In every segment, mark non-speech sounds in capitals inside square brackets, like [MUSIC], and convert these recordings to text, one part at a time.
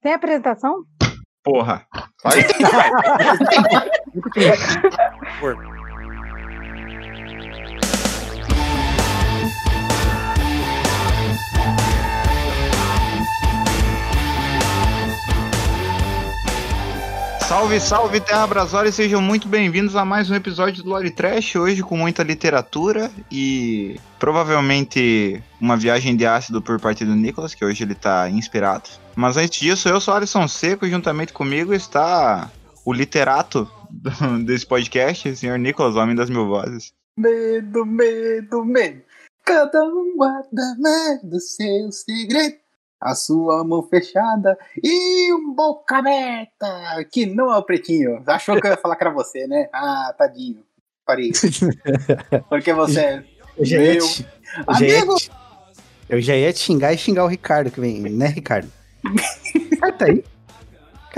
Tem apresentação? Porra. [LAUGHS] Vai. Salve, salve, Terra Brasória, sejam muito bem-vindos a mais um episódio do Lore Trash, hoje com muita literatura e provavelmente uma viagem de ácido por parte do Nicolas, que hoje ele tá inspirado. Mas antes disso, eu sou Alisson Seco e juntamente comigo está o literato desse podcast, o senhor Nicolas, homem das mil vozes. Medo, medo, medo. Cada um guarda medo, seu segredo. A sua mão fechada e um boca aberta. Que não é o pretinho. Achou que eu ia falar que era você, né? Ah, tadinho. Parei. [LAUGHS] Porque você é Eu já ia meu te, eu já ia amigo. te- eu já ia te xingar e xingar o Ricardo que vem, né, Ricardo? Ricardo tá aí?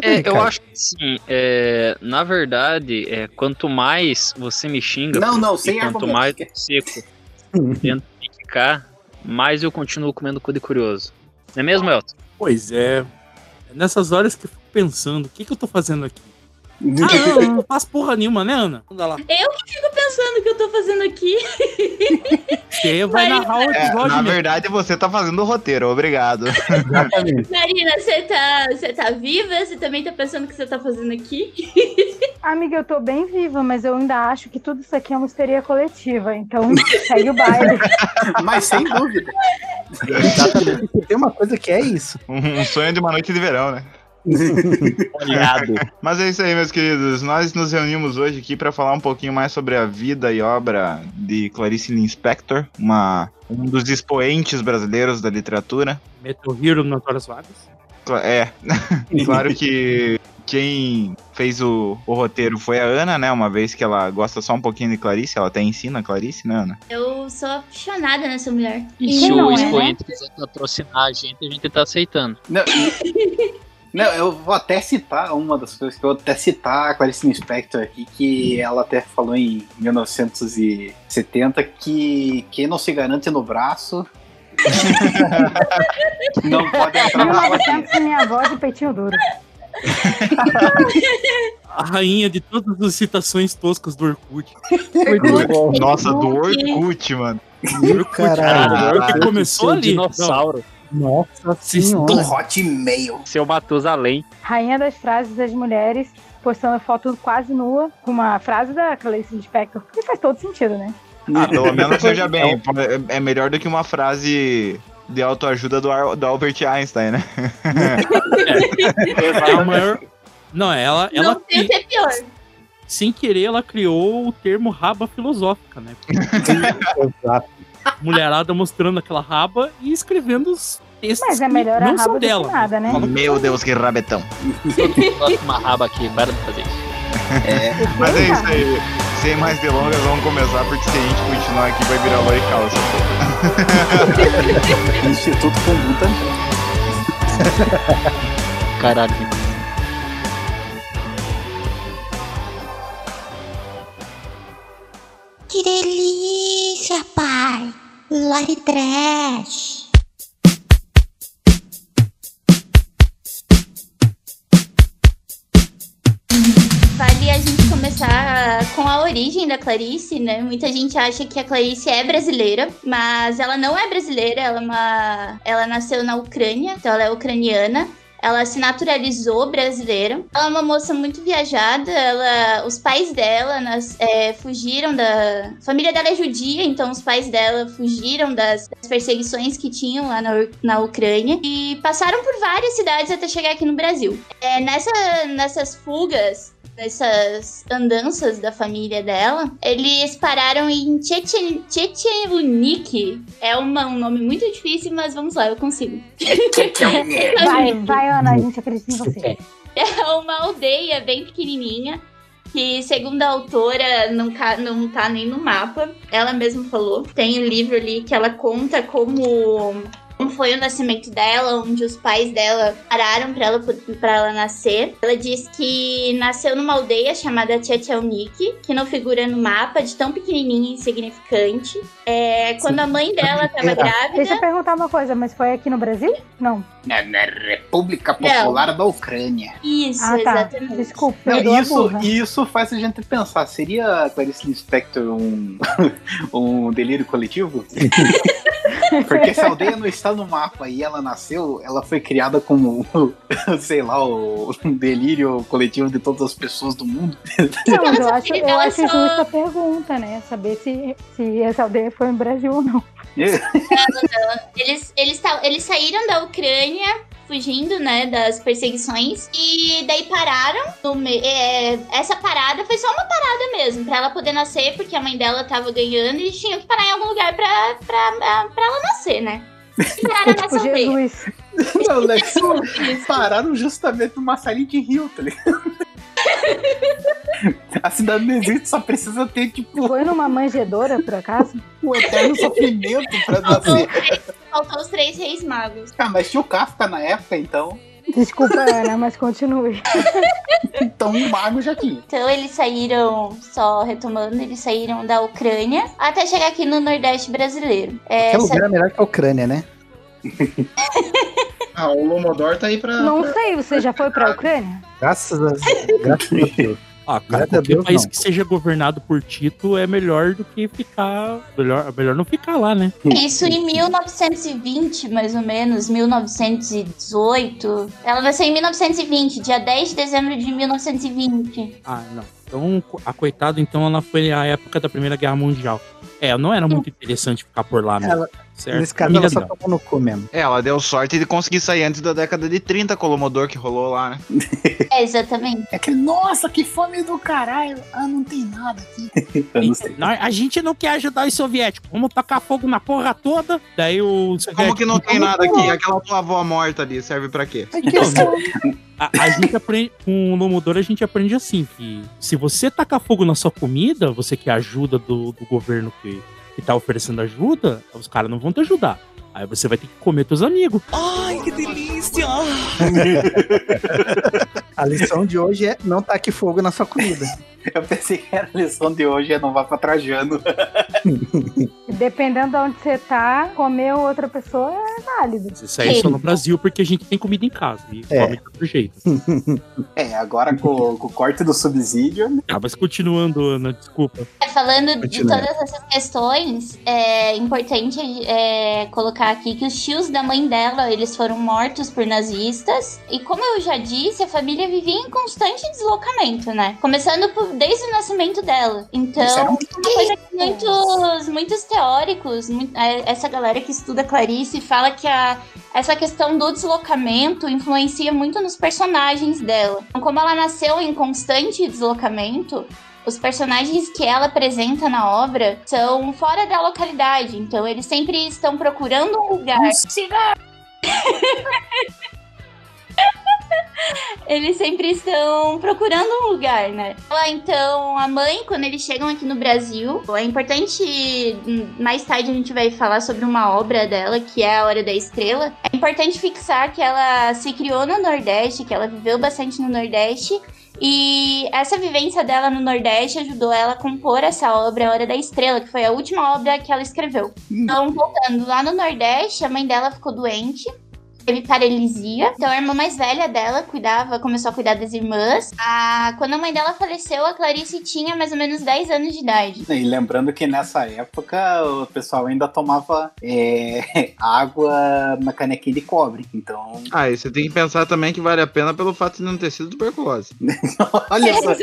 É, eu acho que sim. É, na verdade, é, quanto mais você me xinga, Não, não, sem quanto argumento. mais eu seco tento me ficar, mais eu continuo comendo cu de curioso. Não é mesmo, Elton? Pois é. É Nessas horas que eu fico pensando, o que, que eu tô fazendo aqui? Ah, não, não faz porra nenhuma, né, Ana? Anda lá. Eu que fico pensando o que eu tô fazendo aqui. [LAUGHS] Você vai Marina, narrar o É, episódio na mesmo. verdade, você tá fazendo o roteiro, obrigado. Marina, você tá, você tá viva? Você também tá pensando o que você tá fazendo aqui? [LAUGHS] Amiga, eu tô bem viva, mas eu ainda acho que tudo isso aqui é uma histeria coletiva. Então, [LAUGHS] segue o baile. Mas sem dúvida. Exatamente. Tem uma coisa que é isso. Um sonho de uma noite de verão, né? [LAUGHS] Mas é isso aí, meus queridos. Nós nos reunimos hoje aqui para falar um pouquinho mais sobre a vida e obra de Clarice Lispector, uma um dos expoentes brasileiros da literatura. Metal Hero Notórias Vagas. Cla- É, [LAUGHS] claro que quem fez o, o roteiro foi a Ana, né? Uma vez que ela gosta só um pouquinho de Clarice, ela até ensina a Clarice, né, Ana? Eu sou apaixonada nessa mulher. E se o é, né? expoente quiser patrocinar a gente, a gente tá aceitando. Não, [LAUGHS] não, eu vou até citar uma das coisas que eu vou até citar a Clarice Lispector aqui, que ela até falou em 1970 que quem não se garante no braço [LAUGHS] não pode entrar na. 1900 minha avó de peitinho duro. A rainha de todas as citações toscas do Orkut. Nossa, do Orkut, mano. Caralho. Caralho. que começou Seu ali. dinossauro. Nossa Vocês Do senhora. Hotmail. Seu Matusalém. Rainha das frases das mulheres, postando foto quase nua, com uma frase da Clarice Lispector. Que faz todo sentido, né? Ah, pelo [LAUGHS] menos seja bem. É, é melhor do que uma frase de autoajuda do, Ar- do Albert Einstein, né? É [LAUGHS] a maior... Não, ela, ela não tem o cri- que é pior. sem querer, ela criou o termo raba filosófica, né? [LAUGHS] Exato. Mulherada mostrando aquela raba e escrevendo os textos Mas é que melhor a não são rabo do que dela. nada, né? Meu Deus, que rabetão. Uma raba aqui, para de fazer isso. É, Mas é isso aí. Sem mais delongas, vamos começar, porque se a gente continuar aqui vai virar loi calça. [LAUGHS] Instituto Conduta. Caralho. Que delícia, pai! Lore Trash! Vale a gente começar com a origem da Clarice, né? Muita gente acha que a Clarice é brasileira, mas ela não é brasileira, ela é uma. Ela nasceu na Ucrânia, então ela é ucraniana. Ela se naturalizou brasileira. Ela é uma moça muito viajada. Ela, os pais dela nas- é, fugiram da. A família dela é judia, então os pais dela fugiram das, das perseguições que tinham lá na, na Ucrânia e passaram por várias cidades até chegar aqui no Brasil. É, nessa, nessas fugas, nessas andanças da família dela, eles pararam em Chechen- Chechenik. É uma- um nome muito difícil, mas vamos lá, eu consigo. [LAUGHS] Vai, vai, Ana, a gente acredita em você. É uma aldeia bem pequenininha. Que, segundo a autora, não, não tá nem no mapa. Ela mesma falou. Tem um livro ali que ela conta como como foi o nascimento dela, onde os pais dela pararam pra ela, pra ela nascer. Ela diz que nasceu numa aldeia chamada Tchetchelnik, que não figura no mapa, de tão pequenininha e insignificante. É, quando a mãe dela tava Era. Deixa eu grávida... perguntar uma coisa, mas foi aqui no Brasil? Não. Na, na República Popular da Ucrânia. Isso, Ah, tá. exatamente. Desculpa, Não, isso, isso faz a gente pensar, seria a Clarice Lispector um, [LAUGHS] um delírio coletivo? [LAUGHS] [LAUGHS] Porque se a aldeia não está no mapa e ela nasceu, ela foi criada como, [LAUGHS] sei lá, o um [LAUGHS] delírio coletivo de todas as pessoas do mundo. Não, mas eu acho, eu ela acho só- justa a pergunta, né? Saber se, se essa aldeia foi no Brasil ou não. Eles, eles, ta- eles saíram da Ucrânia fugindo, né, das perseguições e daí pararam. no me- é, essa parada foi só uma parada mesmo, pra ela poder nascer, porque a mãe dela tava ganhando e eles tinham que parar em algum lugar pra, pra, pra ela nascer, né? E pararam Tipo, nessa. Jesus. Não, né? [LAUGHS] Pararam justamente numa Silent Hill, tá ligado? [LAUGHS] A cidade não existe, só precisa ter, tipo, Foi numa manjedora, por acaso? o [LAUGHS] eterno sofrimento pra nascer. Faltou os três reis magos. Ah, mas tinha o Kafka na época, então. Desculpa, Ana, mas continue. [LAUGHS] Então o mago já tinha. Então eles saíram, só retomando, eles saíram da Ucrânia até chegar aqui no Nordeste brasileiro. É, Qualquer lugar é melhor que a Ucrânia, né? Ah, o Lomodor tá aí pra. Não sei, você já foi pra Ucrânia? Graças a, [LAUGHS] graças a Deus. Ah, cara, qualquer Deus, país não. que seja governado por Tito é melhor do que ficar. Melhor, melhor não ficar lá, né? Isso em 1920, mais ou menos, 1918. Ela nasceu em 1920, dia 10 de dezembro de 1920. Ah, não. Então, a coitada, então, ela foi a época da Primeira Guerra Mundial. É, não era muito interessante ficar por lá mesmo. Ela- certo? Nesse caso, ela só tomou no cu mesmo. É, ela deu sorte de conseguir sair antes da década de 30 com o Lomodor que rolou lá, né? É, exatamente. É que, nossa, que fome do caralho. Ah, não tem nada aqui. [LAUGHS] Eu não sei. A gente não quer ajudar os soviéticos. Vamos tacar fogo na porra toda. Daí o Como que não tem nada aqui? Aquela tua avó morta ali serve pra quê? A, a gente aprende, com o Lomodoro a gente aprende assim, que se você tacar fogo na sua comida, você quer ajuda do, do governo que, que tá oferecendo ajuda, os caras não vão te ajudar. Aí você vai ter que comer teus amigos. [LAUGHS] A lição de hoje é não taque fogo na sua comida. [LAUGHS] Eu pensei que era a lição de hoje é não vá pra Trajano. [LAUGHS] Dependendo de onde você tá, comer outra pessoa é válido. Isso aí é só no Brasil porque a gente tem comida em casa e É. come de outro jeito. É, agora com, com o corte do subsídio. Ah, mas continuando, Ana, desculpa. É, Falando de todas essas questões, é importante é, colocar aqui que os tios da mãe dela, eles foram mortos por nazistas. E como eu já disse, a família vivia em constante deslocamento, né? Começando por- desde o nascimento dela. Então, um uma coisa que muitos, muitos teóricos, é, essa galera que estuda Clarice, fala que a, essa questão do deslocamento influencia muito nos personagens dela. Então, como ela nasceu em constante deslocamento, os personagens que ela apresenta na obra são fora da localidade, então eles sempre estão procurando um lugar. Eles sempre estão procurando um lugar, né? Então, a mãe, quando eles chegam aqui no Brasil, é importante. hum, Mais tarde a gente vai falar sobre uma obra dela, que é A Hora da Estrela. É importante fixar que ela se criou no Nordeste, que ela viveu bastante no Nordeste. E essa vivência dela no Nordeste ajudou ela a compor essa obra, A Hora da Estrela, que foi a última obra que ela escreveu. Então, voltando, lá no Nordeste, a mãe dela ficou doente. Teve paralisia. Então, a irmã mais velha dela cuidava, começou a cuidar das irmãs. A, quando a mãe dela faleceu, a Clarice tinha mais ou menos 10 anos de idade. E lembrando que nessa época o pessoal ainda tomava é, [LAUGHS] água na canequinha de cobre. Então, Ah, e você tem que pensar também que vale a pena pelo fato de não ter sido tuberculose. [LAUGHS] olha só.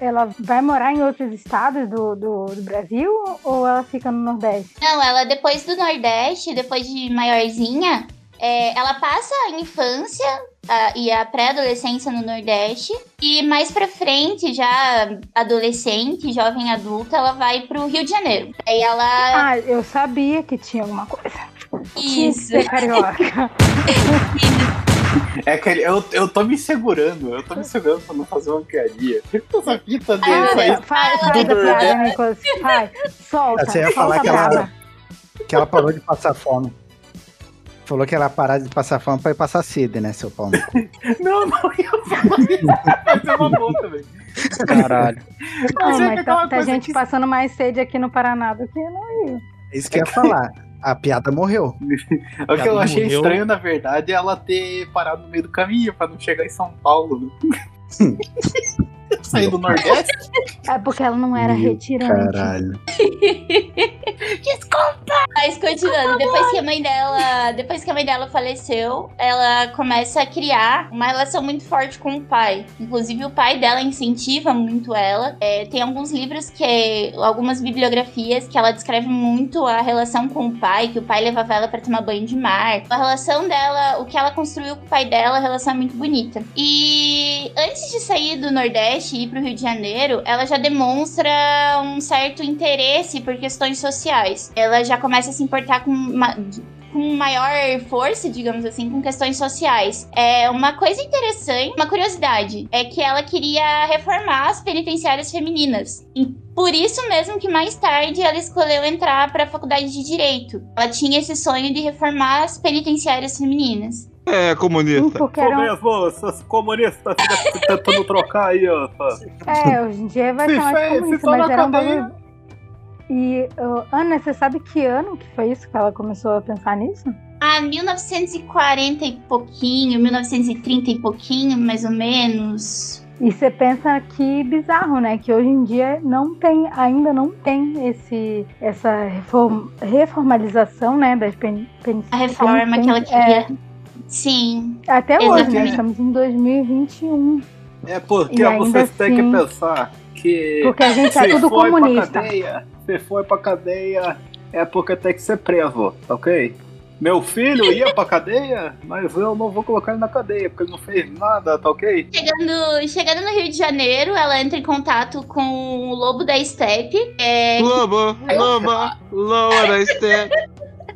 Ela vai morar em outros estados do, do, do Brasil ou ela fica no Nordeste? Não, ela depois do Nordeste, depois de maiorzinha, é, ela passa a infância a- e a pré-adolescência no Nordeste. E mais pra frente, já adolescente, jovem adulta, ela vai pro Rio de Janeiro. Aí ela. Ah, eu sabia que tinha alguma coisa. Tinha que Isso. ser carioca. É que eu, eu tô me segurando, eu tô me segurando pra não fazer uma piadinha. Essa fita dele Ah, faz, faz a piada, Nicolas. Vai, solta. Você ia falar que ela-. Que ela parou de passar fome. Falou que ela parar de passar fome pra ir passar sede, né, seu pau? [LAUGHS] Não, não ia falar isso. Mas é uma boa também. Caralho. Não, é mas tá, tá gente que- passando mais sede aqui no Paraná do que no Rio. É isso que eu ia falar. A piada morreu. [LAUGHS] O que eu achei morreu. estranho, na verdade, é ela ter parado no meio do caminho pra não chegar em São Paulo. [LAUGHS] [LAUGHS] Sair do Nordeste? É porque ela não era Meu retirante. Caralho. [LAUGHS] Mas continuando, depois que a mãe dela, depois que a mãe dela faleceu, ela começa a criar uma relação muito forte com o pai. Inclusive o pai dela incentiva muito ela. É, tem alguns livros que, algumas bibliografias que ela descreve muito a relação com o pai, que o pai levava ela pra tomar banho de mar. A relação dela, o que ela construiu com o pai dela, a relação é muito bonita. E antes de sair do Nordeste e ir pro Rio de Janeiro, ela já demonstra um certo interesse por questões sociais. Ela já começa a se importar com ma- com maior força, digamos assim, com questões sociais. É uma coisa interessante, uma curiosidade, é que ela queria reformar as penitenciárias femininas. E por isso mesmo que mais tarde ela escolheu entrar para a faculdade de direito. Ela tinha esse sonho de reformar as penitenciárias femininas. É, Sim, comunista. porque eram, mesmo, seus comunistas tentando trocar aí, ó. é, hoje em dia vai Se chamar de fez- se comunista, mas era um bagulho... E, ô, Ana, você sabe que ano que foi isso que ela começou a pensar nisso? Ah, 1940 e pouquinho, 1930 e pouquinho, mais ou menos. E você pensa que bizarro, né? Que hoje em dia não tem, ainda não tem esse, essa reform- reformalização, né? Das pen, pen, A reforma pen- que ela é, queria. Sim. até hoje, né? Estamos em 2021. É porque ainda vocês têm que assim- pensar que Porque a gente é [LAUGHS] se tudo foi comunista. cadeia, se foi pra cadeia, é porque tem que ser preso, ok? Meu filho ia pra cadeia, mas eu não vou colocar ele na cadeia, porque ele não fez nada, tá ok? Chegando, chegando no Rio de Janeiro, ela entra em contato com o Lobo da Steppe. É, Lobo, loba, loba da Step.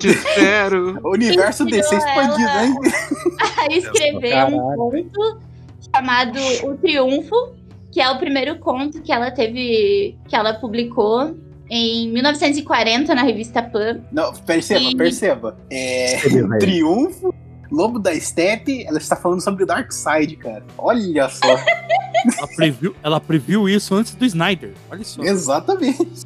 Te espero. [LAUGHS] O universo é expandido, ela. hein? [LAUGHS] a escrever um conto chamado O Triunfo, que é o primeiro conto que ela teve, que ela publicou em 1940 na revista Pan. Não, perceba, Sim. perceba. É. Triunfo, Lobo da Steppe, ela está falando sobre o Dark Side, cara. Olha só. [LAUGHS] Ela previu, ela previu isso antes do Snyder. Olha só. Exatamente.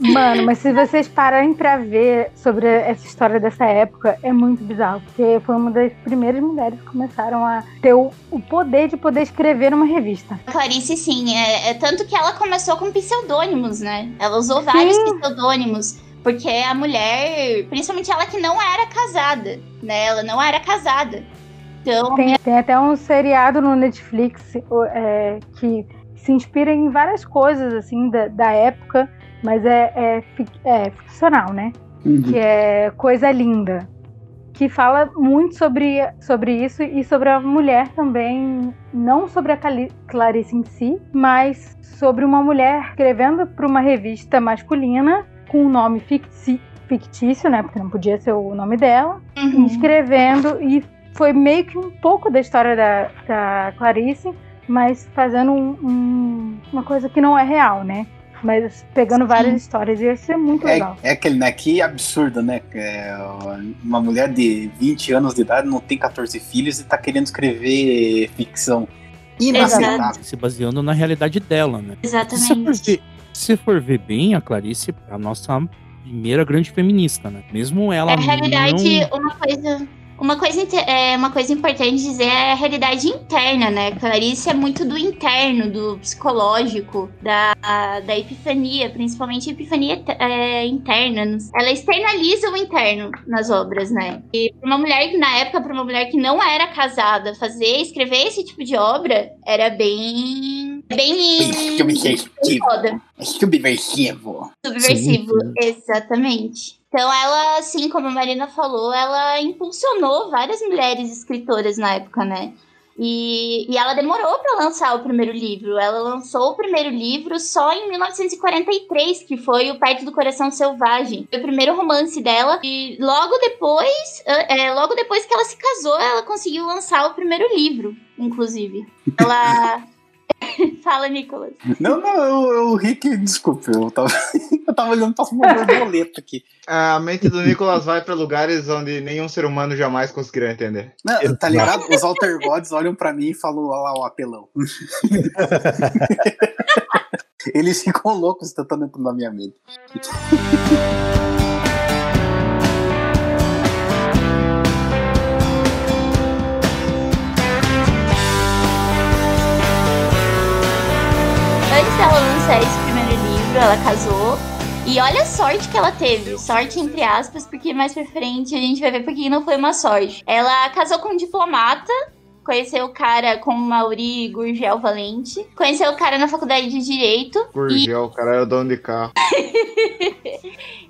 Mano, mas se vocês pararem pra ver sobre essa história dessa época, é muito bizarro. Porque foi uma das primeiras mulheres que começaram a ter o, o poder de poder escrever uma revista. A Clarice, sim, é, é tanto que ela começou com pseudônimos, né? Ela usou vários pseudônimos. Porque a mulher, principalmente ela que não era casada, né? Ela não era casada. Então, Tem, tem até um seriado no Netflix é, que se inspira em várias coisas, assim, da, da época, mas é, é, é ficcional, né? que é Coisa Linda, que fala muito sobre, sobre isso e sobre a mulher também, não sobre a Cali- Clarice em si, mas sobre uma mulher escrevendo para uma revista masculina com um nome ficti- fictício, né? Porque não podia ser o nome dela, uhum. escrevendo e foi meio que um pouco da história da, da Clarice, mas fazendo um- um- uma coisa que não é real, né? Mas pegando várias histórias, ia ser muito legal. É, é aquele, né? Que absurdo, né? que é uma mulher de 20 anos de idade não tem 14 filhos e tá querendo escrever ficção. Inaceitável. Se baseando na realidade dela, né? Se você for Exatamente. ver, se você for ver bem, a Clarice é a nossa primeira grande feminista, né? Mesmo ela É, a realidade, não... uma coisa. Uma coisa, é, uma coisa importante dizer é a realidade interna, né? Clarice é muito do interno, do psicológico, da, da epifania, principalmente a epifania é, interna. Ela externaliza o interno nas obras, né? E pra uma mulher que, na época, para uma mulher que não era casada, fazer, escrever esse tipo de obra era bem. bem. Subversivo. foda. Subversivo. Subversivo, Sim, exatamente. Então ela, assim como a Marina falou, ela impulsionou várias mulheres escritoras na época, né? E, e ela demorou para lançar o primeiro livro. Ela lançou o primeiro livro só em 1943, que foi o Perto do Coração Selvagem. Foi o primeiro romance dela. E logo depois, é, é, logo depois que ela se casou, ela conseguiu lançar o primeiro livro, inclusive. [LAUGHS] Ela [LAUGHS] Fala, Nicolas. Não, não, eu, eu ri que, desculpa, eu tava, [LAUGHS] eu tava olhando pra uma borboleta aqui. A mente do Nicolas vai pra lugares onde nenhum ser humano jamais conseguirá entender. Não, tá ligado? Os Alter Gods olham pra mim e falam, olha lá o apelão. [LAUGHS] Eles ficam loucos tentando entrar na minha mente. Dela lançar esse primeiro livro, ela casou. E olha a sorte que ela teve. Sorte entre aspas, porque mais pra frente a gente vai ver porque não foi uma sorte. Ela casou com um diplomata. Conheceu o cara com Mauri Gurgel Valente. Conheceu o cara na faculdade de Direito. Gurgel, o cara era dono de carro. [LAUGHS]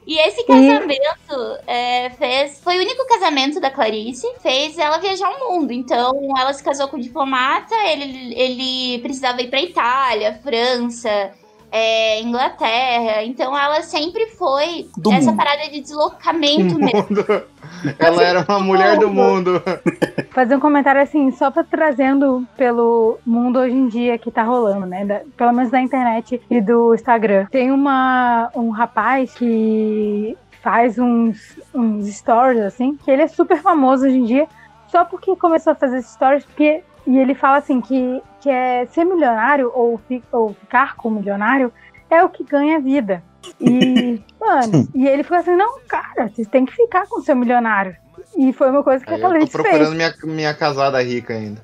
E esse casamento é, fez. Foi o único casamento da Clarice. Fez ela viajar o mundo. Então, ela se casou com um diplomata. Ele, ele precisava ir pra Itália, França, é, Inglaterra. Então, ela sempre foi Do essa mundo. parada de deslocamento mesmo. Mundo. [LAUGHS] Ela era uma mulher do mundo. [LAUGHS] Fazer um comentário assim, só pra trazendo pelo mundo hoje em dia que tá rolando, né? Da- pelo menos da internet e do Instagram. Tem uma, um rapaz que faz uns, uns stories, assim, que ele é super famoso hoje em dia, só porque começou a fazer stories, porque. E ele fala assim que, que é ser milionário ou, fi- ou ficar com milionário é o que ganha vida. E, [LAUGHS] mano, e ele ficou assim, não, cara, vocês têm que ficar com o seu milionário. E foi uma coisa que Aí a eu tô Clarice fez. procurando minha, minha casada rica ainda.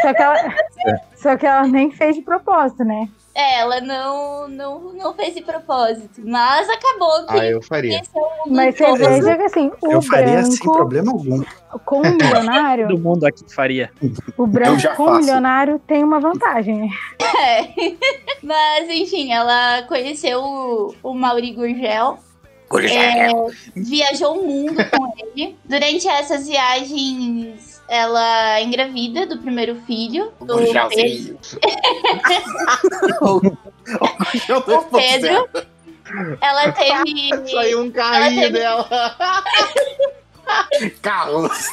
Só que, ela, [LAUGHS] só que ela nem fez de propósito, né? É, ela não, não, não fez de propósito. Mas acabou que Ah, eu faria. é Mas você veja que assim, o Eu faria sem branco problema algum. com o milionário, Todo mundo aqui faria. o branco já com o milionário tem uma vantagem? É. [LAUGHS] Mas, enfim, ela conheceu o, o Mauri Gurgel. É, viajou o mundo com ele. Durante essas viagens, ela engravida do primeiro filho. Do Pedro. O Pedro. Ela teve. Saiu um carrinho teve- dela. [LAUGHS] Carros.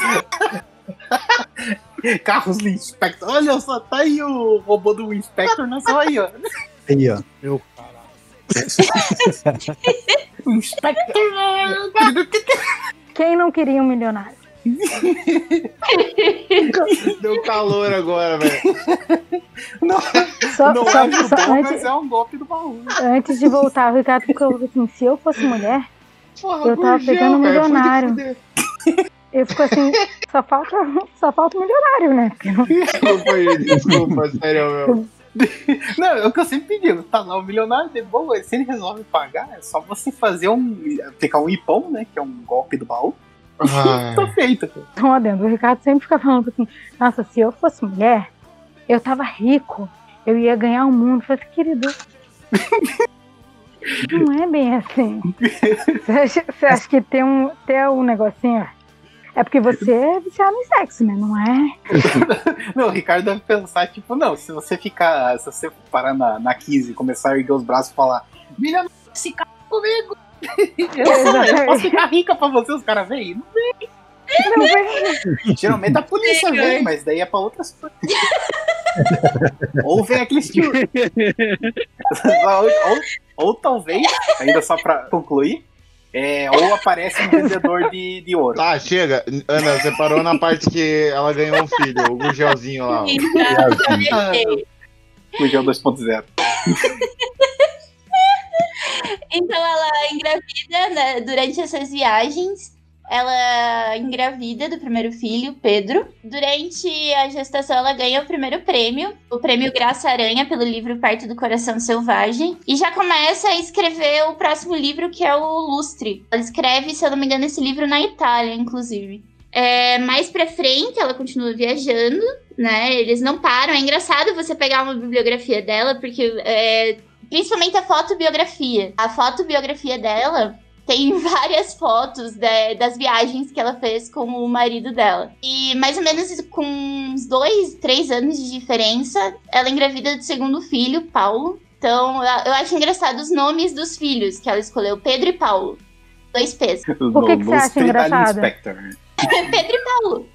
Carros do Inspector. Olha só, tá aí o robô do Inspector, não é só aí, ó. Aí, ó. Meu [LAUGHS] caralho. O Inspector. Quem não queria um milionário? [LAUGHS] Deu calor agora, velho. Só, Não só- ajudou, só mas antes, é um golpe do baú. antes de voltar, o Ricardo ficou assim, se eu fosse mulher, Porra, Eu tava Gurgel, pegando um milionário. eu fico assim, só falta, só falta o milionário, né? Não- Desculpa aí, desculpa, sério, meu. Não, é o que eu sempre digo, tá lá o milionário de boa, se ele resolve pagar, é só você fazer um. aplicar um ipom, né? Que é um golpe do baú. [LAUGHS] Tá feito. cara. Então, adendo, o Ricardo sempre fica falando assim, nossa, se eu fosse mulher, eu tava rico, eu ia ganhar o mundo. Eu falei assim, querido, [LAUGHS] não é bem assim. Você acha, você acha que tem um, tem um negocinho? É porque você é viciado em sexo, né? Não é? [LAUGHS] Não, o Ricardo deve pensar, tipo, não, se você ficar. Se você parar na, na 15 e começar a erguer os braços e falar, milionário, se casa comigo! Eu, posso ficar rica pra você, os caras vêm? Não Não vem. Geralmente a polícia vem, mas daí é pra outras coisas. ou vem aquele estilo. ou, ou, ou talvez, ainda só pra concluir, é, ou aparece um vendedor de, de ouro. Tá, chega. Ana, você parou na parte que ela ganhou um filho, o Gurgelzinho lá. ó. Fugiu 2.0. Então ela engravida né, durante essas viagens. Ela engravida do primeiro filho, Pedro. Durante a gestação, ela ganha o primeiro prêmio, o prêmio Graça Aranha, pelo livro Perto do Coração Selvagem. E já começa a escrever o próximo livro, que é o Lustre. Ela escreve, se eu não me engano, esse livro na Itália, inclusive. É, mais pra frente, ela continua viajando, né? Eles não param. É engraçado você pegar uma bibliografia dela, porque é, principalmente a fotobiografia. A fotobiografia dela tem [LAUGHS] várias fotos de- das viagens que ela fez com o marido dela. E mais ou menos com uns dois, três anos de diferença, ela engravida do segundo filho, Paulo. Então, eu acho engraçado os nomes dos filhos que ela escolheu, Pedro e Paulo. Dois P's. Por que que você acha engraçado? [LAUGHS] [LAUGHS] Pedro e Paulo.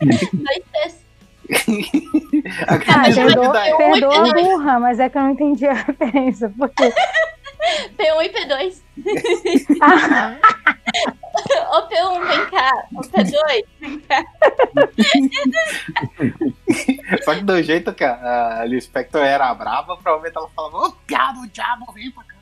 Dois P's. Ah, Acredito perdoa, perdoa a burra, mas é que eu não entendi a referência. Porque. P1 e P2. Ah, [LAUGHS] Ô P1, vem cá. Ô P2, vem cá. Só que do jeito que a, a Lispector era brava, provavelmente ela falava, ô, piado, diabo, vem pra cá.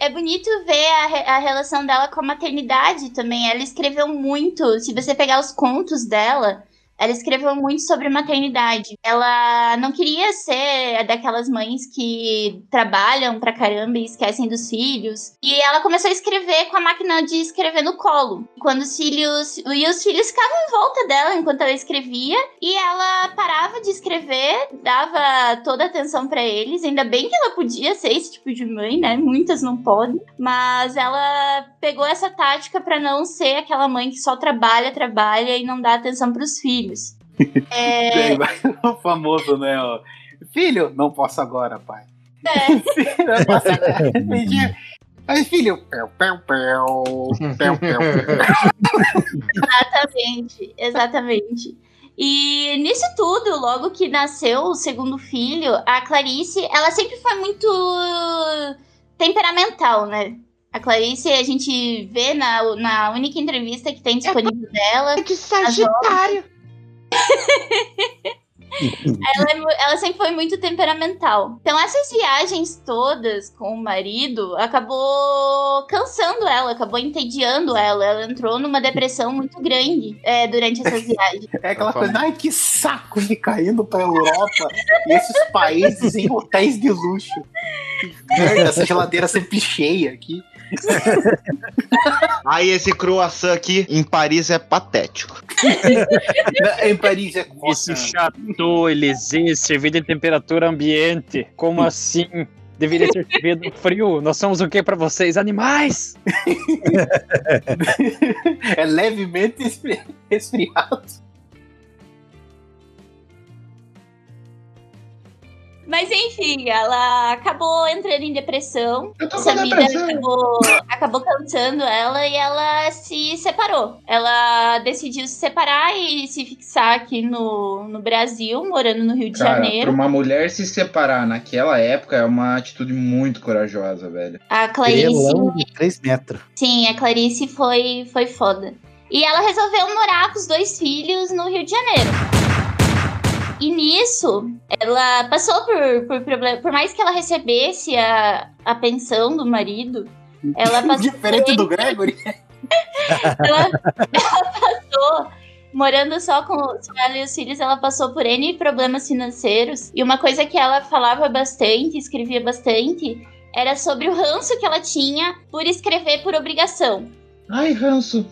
É bonito ver a, re- a relação dela com a maternidade também. Ela escreveu muito. Se você pegar os contos dela, ela escreveu muito sobre maternidade. Ela não queria ser daquelas mães que trabalham pra caramba e esquecem dos filhos. E ela começou a escrever com a máquina de escrever no colo. Quando os filhos. E os filhos ficavam em volta dela enquanto ela escrevia. E ela parava de escrever, dava toda a atenção pra eles. Ainda bem que ela podia ser esse tipo de mãe, né? Muitas não podem. Mas ela pegou essa tática pra não ser aquela mãe que só trabalha, trabalha e não dá atenção pros filhos. [LAUGHS] É, Daí vai o famoso, né? ó, Filho, não posso agora, pai. é, [LAUGHS] Filho, não posso agora. [LAUGHS] Aí, filho, pel, pel, pel, pel, pel, pel. exatamente, exatamente. E nisso tudo, logo que nasceu o segundo filho, a Clarice, ela sempre foi muito temperamental, né? A Clarice, a gente vê na, na única entrevista que tem disponível dela. de Sagitário. Ela, é ela sempre foi muito temperamental. Então, essas viagens todas com o marido acabou cansando ela, acabou entediando ela. Ela entrou numa depressão muito grande é, durante essas [LAUGHS] viagens. É aquela coisa, ai que saco ficar indo pra Europa e esses países em hotéis de luxo. Que [LAUGHS] merda, essa geladeira sempre cheia aqui. Aí esse croissant aqui em Paris é patético. [LAUGHS] Em Paris é Esse coça. Chateau Elysée servido em temperatura ambiente. Como assim? Deveria ser servido frio. Nós somos o que pra vocês? Animais! [LAUGHS] É levemente esfri- [LAUGHS] Mas enfim, ela acabou entrando em depressão. Eu tô Essa vida depressão. acabou, acabou cansando ela e ela se separou. Ela decidiu se separar e se fixar aqui no, no Brasil, morando no Rio de Cara, pra Janeiro. uma mulher se separar naquela época é uma atitude muito corajosa, velho. A Clarice, Grelão de 3 metros. sim, a Clarice foi, foi foda. E ela resolveu morar com os dois filhos no Rio de Janeiro. E nisso, ela passou por, por problema. Por mais que ela recebesse a, a pensão do marido, ela [LAUGHS] passou. Diferente do Gregory. [LAUGHS] [LAUGHS] ela, ela passou morando só com ela e os filhos, ela passou por N problemas financeiros. E uma coisa que ela falava bastante, escrevia bastante, era sobre o ranço que ela tinha por escrever por obrigação. Ai, ranço.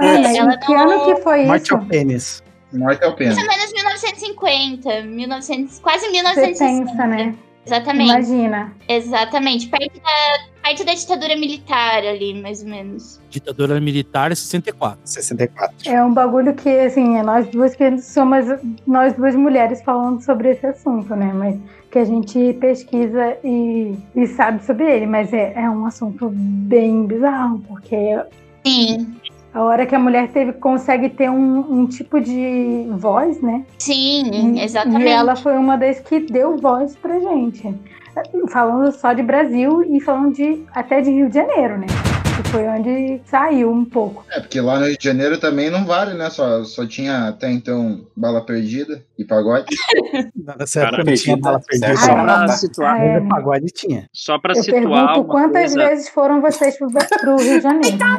ai, mas Ela em que não- ano que foi Morte isso? ao pênis. Morte ao pena. Mais ou menos 1950, 1900, quase Você 1960. pensa, né? Exatamente, Imagina. exatamente. Perto da, perto da ditadura militar ali, mais ou menos. Ditadura militar é 64. 64. É um bagulho que, assim, é nós duas que somos nós duas mulheres falando sobre esse assunto, né? Mas que a gente pesquisa e, e sabe sobre ele. Mas é, é um assunto bem bizarro, porque Sim, a hora que a mulher teve, consegue ter um, um tipo de voz, né? sim, E- exatamente. E ela foi uma das que deu voz pra gente. Falando só de Brasil e falando de até de Rio de Janeiro, né? Que foi onde saiu um pouco. É, porque lá no Rio de Janeiro também não vale, né? Só, só tinha até então bala perdida e pagode. [LAUGHS] Nessa época Cara, não tinha bala perdida. certo. Só pra situar, é. Pagode tinha. só pra Eu situar pergunto quantas coisa. vezes foram vocês pro, pro Rio de Janeiro, né?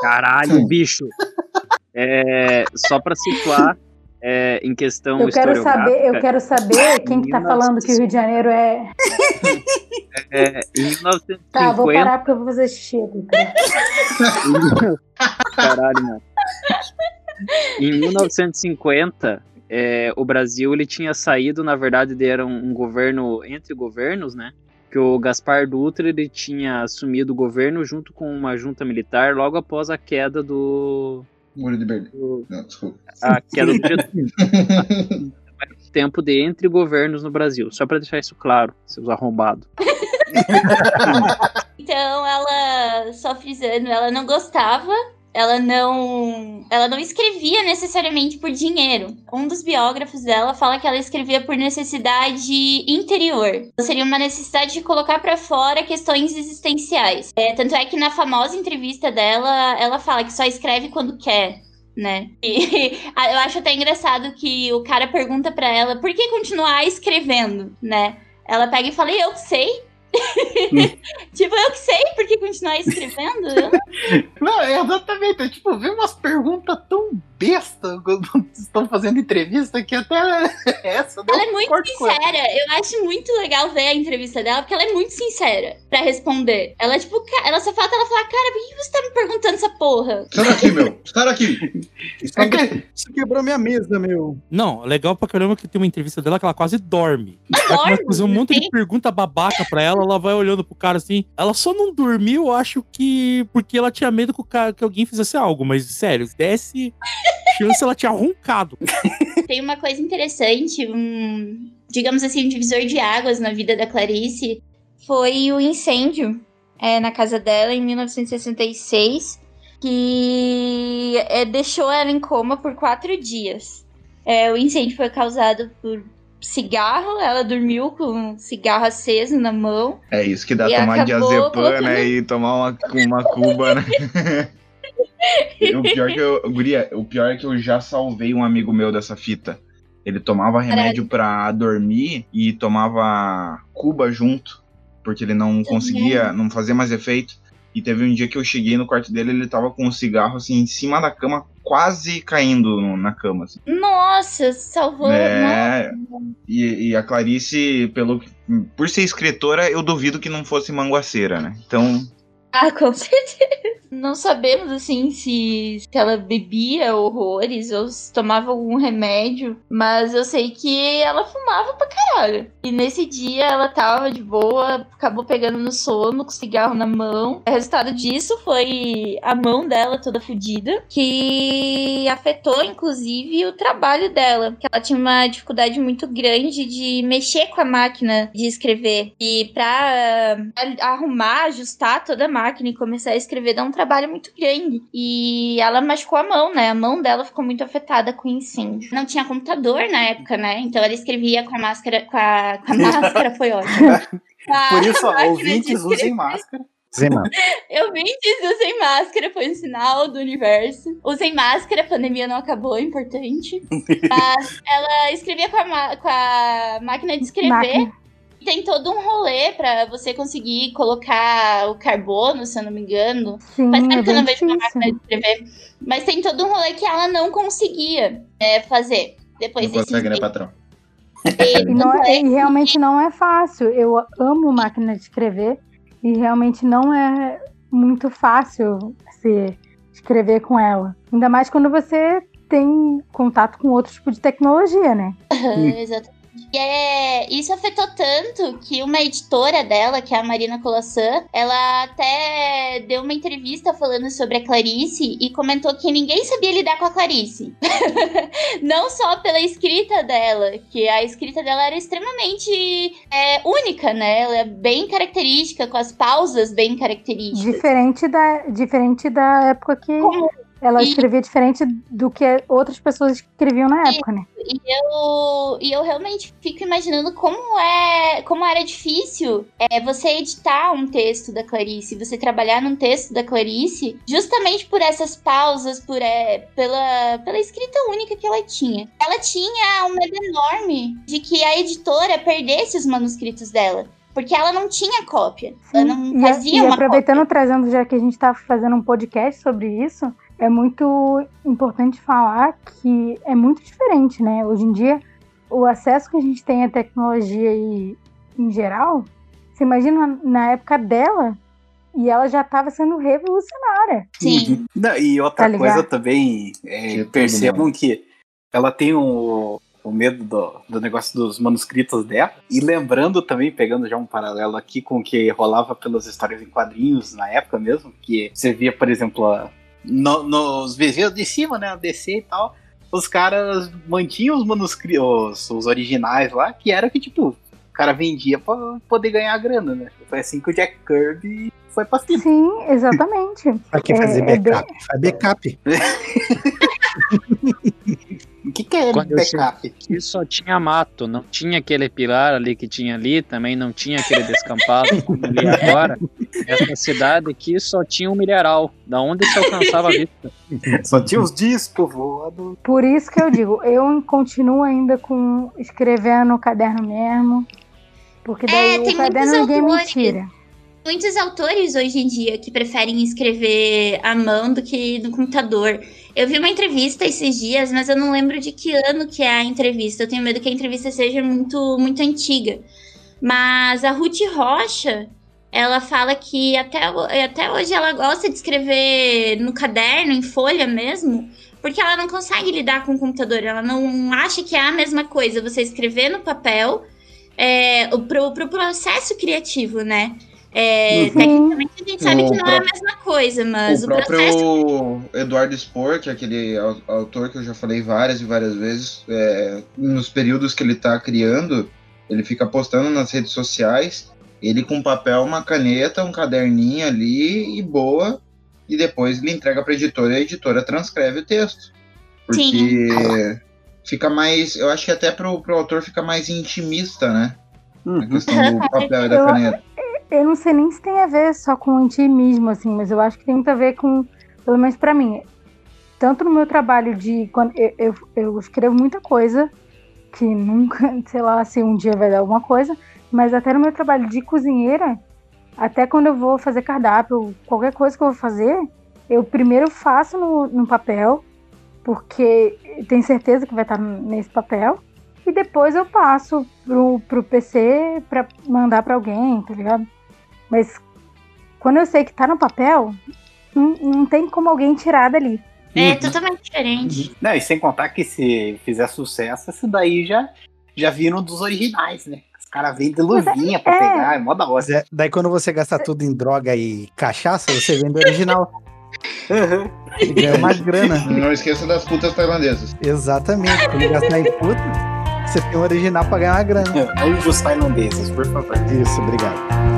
Caralho, bicho. É, só pra situar é, em questão Eu quero saber, eu quero saber quem que tá falando que o Rio de Janeiro é. [LAUGHS] é, em 1950, Tá, vou parar porque eu vou fazer xixi. [LAUGHS] Caralho, mano. Em 1950, é, o Brasil ele tinha saído, na verdade, ele era um, um governo entre governos, né? Que o Gaspar Dutra ele tinha assumido o governo junto com uma junta militar logo após a queda do, Muro de Berlim. Não, desculpa. a queda do [LAUGHS] Getúlio. tempo de entre governos no Brasil, só pra deixar isso claro, seus arrombados. [LAUGHS] Então ela, só frisando, ela não gostava ela não, ela não escrevia necessariamente por dinheiro. Um dos biógrafos dela fala que ela escrevia por necessidade interior. Seria uma necessidade de colocar para fora questões existenciais. É, tanto é que na famosa entrevista dela, ela fala que só escreve quando quer né? E [LAUGHS] eu acho até engraçado que o cara pergunta para ela por que continuar escrevendo, né? Ela pega e fala, eu sei. [LAUGHS] tipo, eu que sei por que continuar escrevendo. Não, exatamente. É, tipo, vem umas perguntas tão besta quando [LAUGHS] estão fazendo entrevista que até [LAUGHS] essa. Ela é muito sincera. Eu acho muito legal ver a entrevista dela, porque ela é muito sincera pra responder. Ela, tipo, ela só falta ela falar, cara, por que você tá me perguntando essa porra? Sai daqui, meu. Sai daqui. Isso quebrou minha mesa, meu. Não, legal pra caramba que tem uma entrevista dela que ela quase dorme. Ela fazer um monte de pergunta babaca pra ela, ela vai olhando pro cara assim. Ela só não dormiu, acho que porque ela tinha medo que, o cara, que alguém fizesse algo, mas sério, desce chance ela tinha roncado. Tem uma coisa interessante, um, digamos assim, um divisor de águas na vida da Clarice foi o incêndio é, na casa dela em 1966, que é, deixou ela em coma por quatro dias. É, o incêndio foi causado por cigarro, ela dormiu com cigarro aceso na mão. É isso que dá tomar diazepam, colocando... né? E tomar uma, uma cuba, né? [LAUGHS] o, pior que eu, guria, o pior é que eu já salvei um amigo meu dessa fita. Ele tomava remédio para dormir e tomava Cuba junto, porque ele não conseguia, não fazia mais efeito. E teve um dia que eu cheguei no quarto dele, ele tava com um cigarro assim em cima da cama, quase caindo no, na cama. Assim. Nossa, salvou. É, e, e, a Clarice, pelo por ser escritora, eu duvido que não fosse manguaceira, né? Então. Ah, com certeza. Não sabemos, assim, se, se ela bebia horrores ou se tomava algum remédio, mas eu sei que ela fumava pra caralho. E nesse dia ela tava de boa, acabou pegando no sono com cigarro na mão. O resultado disso foi a mão dela toda fodida, que afetou, inclusive, o trabalho dela. Que ela tinha uma dificuldade muito grande de mexer com a máquina de escrever. E pra arrumar, ajustar toda a máquina e começar a escrever, dá um trabalho muito grande. E ela machucou a mão, né? A mão dela ficou muito afetada com o incêndio. Não tinha computador na época, né? Então ela escrevia com a máscara. Com a, com a [LAUGHS] máscara foi ótimo. [LAUGHS] Por isso, ouvintes usem máscara. Ouvintes, usem máscara, foi um sinal do universo. Usem máscara, a pandemia não acabou, é importante. [LAUGHS] Mas ela escrevia com a, com a máquina de escrever. Máquina tem todo um rolê para você conseguir colocar o carbono, se eu não me engano. Sim, Faz tempo que eu não vejo uma máquina de escrever. Mas tem todo um rolê que ela não conseguia é, fazer depois não consegue, né, patrão? E, não é, e realmente não é fácil. Eu amo máquina de escrever e realmente não é muito fácil se escrever com ela. Ainda mais quando você tem contato com outro tipo de tecnologia, né? [LAUGHS] exatamente. E é, isso afetou tanto que uma editora dela, que é a Marina Colassan, ela até deu uma entrevista falando sobre a Clarice e comentou que ninguém sabia lidar com a Clarice. [LAUGHS] Não só pela escrita dela, que a escrita dela era extremamente é, única, né? Ela é bem característica, com as pausas bem características. Diferente da, diferente da época que. Como ela e... escrevia diferente do que outras pessoas escreviam na época, né? E eu, e eu realmente fico imaginando como é, como era difícil é, você editar um texto da Clarice, você trabalhar num texto da Clarice, justamente por essas pausas, por é, pela, pela escrita única que ela tinha. Ela tinha um medo enorme de que a editora perdesse os manuscritos dela porque ela não tinha cópia. Ela não fazia e, e uma aproveitando, cópia. trazendo, já que a gente está fazendo um podcast sobre isso, é muito importante falar que é muito diferente, né? Hoje em dia, o acesso que a gente tem à tecnologia e, em geral, você imagina na época dela, e ela já estava sendo revolucionária. Sim. Não, e outra tá coisa também, é, percebam que ela tem o, o medo do, do negócio dos manuscritos dela. E lembrando também, pegando já um paralelo aqui com o que rolava pelas histórias em quadrinhos na época mesmo, que você via, por exemplo, a, no, nos vizinhos de cima, né? DC e tal. Os caras mantinham os manuscritos, os, originais lá, que era que, tipo, O cara vendia pra poder ganhar grana, né? Foi assim que o Jack Kirby foi pra cima. Sim, exatamente. Pra que É, fazer é backup? Faz backup. [LAUGHS] O que, que é Quando backup? Aqui só tinha mato, não tinha aquele pilar ali que tinha ali, também não tinha aquele descampado como ali agora. [LAUGHS] Essa cidade aqui só tinha um mineral, da onde se alcançava a vista. [LAUGHS] Só tinha os discos voando. Por isso que eu digo, eu continuo ainda com escrevendo no caderno mesmo. Porque daí É, o tem caderno muitos ninguém me autores. tira. Muitos autores hoje em dia que preferem escrever à mão do que no computador. Eu vi uma entrevista esses dias, mas eu não lembro de que ano que é a entrevista. Eu tenho medo que a entrevista seja muito, muito antiga. Mas a Ruth Rocha, ela fala que até, até hoje ela gosta de escrever no caderno, em folha mesmo, porque ela não consegue lidar com o computador. Ela não acha que é a mesma coisa você escrever no papel é, o- pro, pro processo criativo, né? É, Sim. tecnicamente a gente sabe O que não é a mesma coisa, mas o o, processo. próprio Eduardo Spor, que é aquele au- autor que eu já falei várias e várias vezes, é, nos períodos que ele tá criando, ele fica postando nas redes sociais, ele com papel, uma caneta, um caderninho ali e boa, e depois ele entrega pra editora e a editora transcreve o texto. Porque fica mais, eu acho que até pro, pro autor fica mais intimista, né? A Uhum. questão do [LAUGHS] papel e da caneta. Eu não sei nem se tem a ver só com intimismo, assim, mas eu acho que tem muito a ver com, pelo menos pra mim, tanto no meu trabalho de quando eu, eu, eu escrevo muita coisa que nunca, [LAUGHS] sei lá, se um dia vai dar alguma coisa, mas até no meu trabalho de cozinheira, até quando eu vou fazer cardápio, qualquer coisa que eu vou fazer, eu primeiro faço no, no papel, porque tenho certeza que vai estar nesse papel, e depois eu passo pro, pro PC pra mandar pra alguém, tá ligado? Mas quando eu sei que tá no papel, não, não tem como alguém tirar dali. É totalmente diferente. Não, e sem contar que se fizer sucesso, esse daí já, já viram dos originais, né? Os caras vendem luvinha pra é. pegar, é mó da hora. É- daí quando você gasta tudo em droga e cachaça, você vende o original. E ganha uma grana. [LAUGHS] Não esqueça das putas tailandesas. Exatamente. Quando gastar em puta, você tem o original pra ganhar uma grana. Anjos tailandeses, por favor. Isso, obrigado.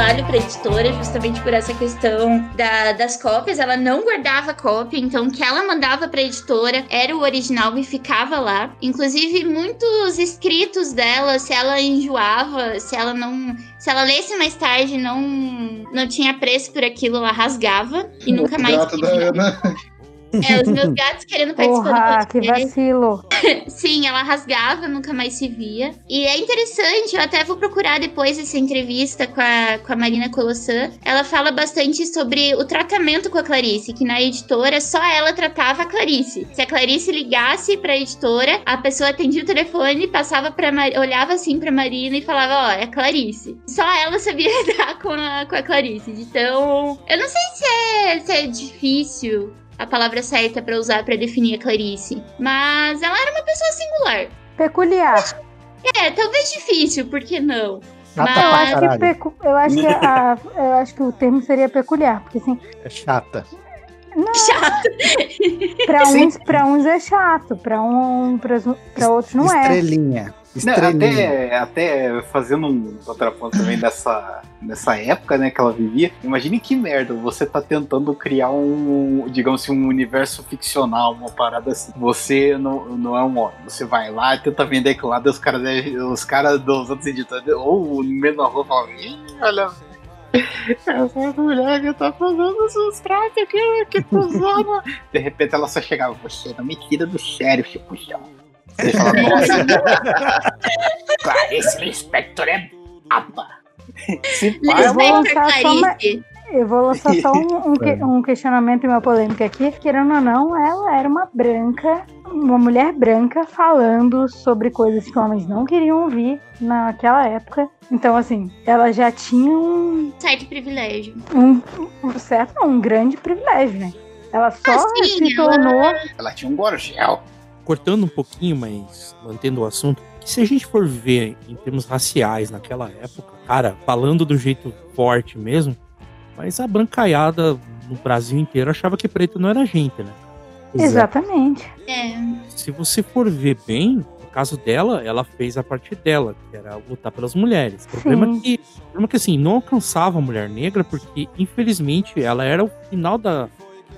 Trabalho pra editora justamente por essa questão da- das cópias. Ela não guardava cópia, então o que ela mandava pra editora era o original e ficava lá. Inclusive, muitos escritos dela, se ela enjoava, se ela não. Se ela lesse mais tarde não, não tinha preço por aquilo, ela rasgava e nunca mais. Da Ana. É, os meus [LAUGHS] gatos querendo participar Porra, do que podcast. vacilo. [LAUGHS] Sim, ela rasgava, nunca mais se via. E é interessante, eu até vou procurar depois essa entrevista com a, com a Marina Colossan. Ela fala bastante sobre o tratamento com a Clarice, que na editora só ela tratava a Clarice. Se a Clarice ligasse pra editora, a pessoa atendia o telefone, passava para olhava assim pra Marina e falava: Ó, é a Clarice. Só ela sabia [LAUGHS] lidar com a, com a Clarice. Então, eu não sei se é, se é difícil a palavra certa pra usar pra definir a Clarice. Mas ela era uma pessoa singular. Peculiar. É, talvez difícil, por que não? Chata Mas- Eu acho, que pecu- eu, acho que a- eu acho que o termo seria peculiar, porque assim, É chata. Chato. pra Sim. uns, pra uns é chato, pra, um, pra, pra outros não é. Estrelinha. Estrelinha. até, até fazendo um contraponto também dessa, dessa época, né, que ela vivia. Imagine que merda, você tá tentando criar um, digamos assim, um universo ficcional, uma parada assim. Você não, não é um homem, você vai lá e tenta vender aquilo lá, os caras os caras dos outros editores, ou no meio da rua falam, olha. Essa mulher que tá fazendo esses tratos aqui, que cuzona. De repente ela só chegava, você não me tira do sério, seu puxão. Você fala, nossa, [LAUGHS] Clarice Lispector é braba. Se pá, Eu vou lançar só uma- Clarice. Eu vou lançar só um, um que- [LAUGHS] um questionamento e uma polêmica aqui. Querendo ou não, ela era uma branca, uma mulher branca falando sobre coisas que homens não queriam ouvir naquela época. Então, assim, ela já tinha um, Certo privilégio. um, um certo, um grande privilégio, né? Ela só Ah, sim, se ela- tornou. ela tinha um gorgel. Cortando um pouquinho, mas mantendo o assunto, que se a gente for ver em termos raciais naquela época, cara, falando do jeito forte mesmo, Mas a brancaiada no Brasil inteiro achava que preto não era gente, né? Exatamente. É. Se você for ver bem, no caso dela, ela fez a parte dela, que era lutar pelas mulheres. O problema Sim. é que, o problema é que assim, não alcançava a mulher negra porque, infelizmente, ela era o final da.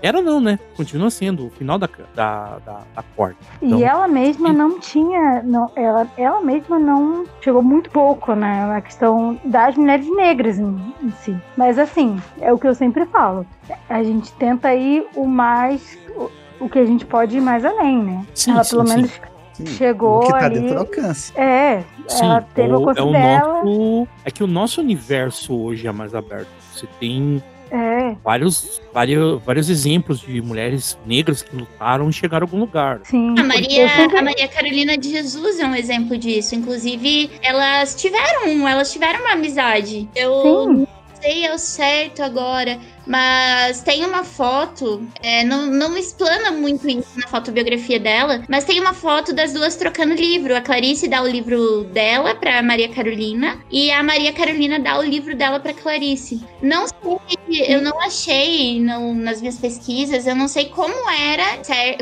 Era não, né? Continua sendo o final da, da, da, da corda. Então, E ela mesma sim. não tinha, não, ela, ela mesma não chegou muito pouco, né, na questão das mulheres negras em, em si. Mas assim, é o que eu sempre falo. A gente tenta ir o mais, o, o que a gente pode ir mais além, né? Sim, ela sim, pelo sim. menos Sim, chegou o que tá ali. dentro do alcance. É, Sim, ela teve o o- alcance é o dela. nosso. É que o nosso universo hoje é mais aberto. Você tem É, vários, vários, vários exemplos de mulheres negras que lutaram e chegaram a algum lugar. sim. A Maria, sempre- a Maria Carolina de Jesus é um exemplo disso. Inclusive, elas tiveram, elas tiveram uma amizade. Eu Sim. Sei ao certo agora, mas tem uma foto, é, não, não explana muito isso na fotobiografia dela, mas tem uma foto das duas trocando livro. A Clarice dá o livro dela pra Maria Carolina e a Maria Carolina dá o livro dela pra Clarice. Não sei, eu não achei não- nas minhas pesquisas, eu não sei como era,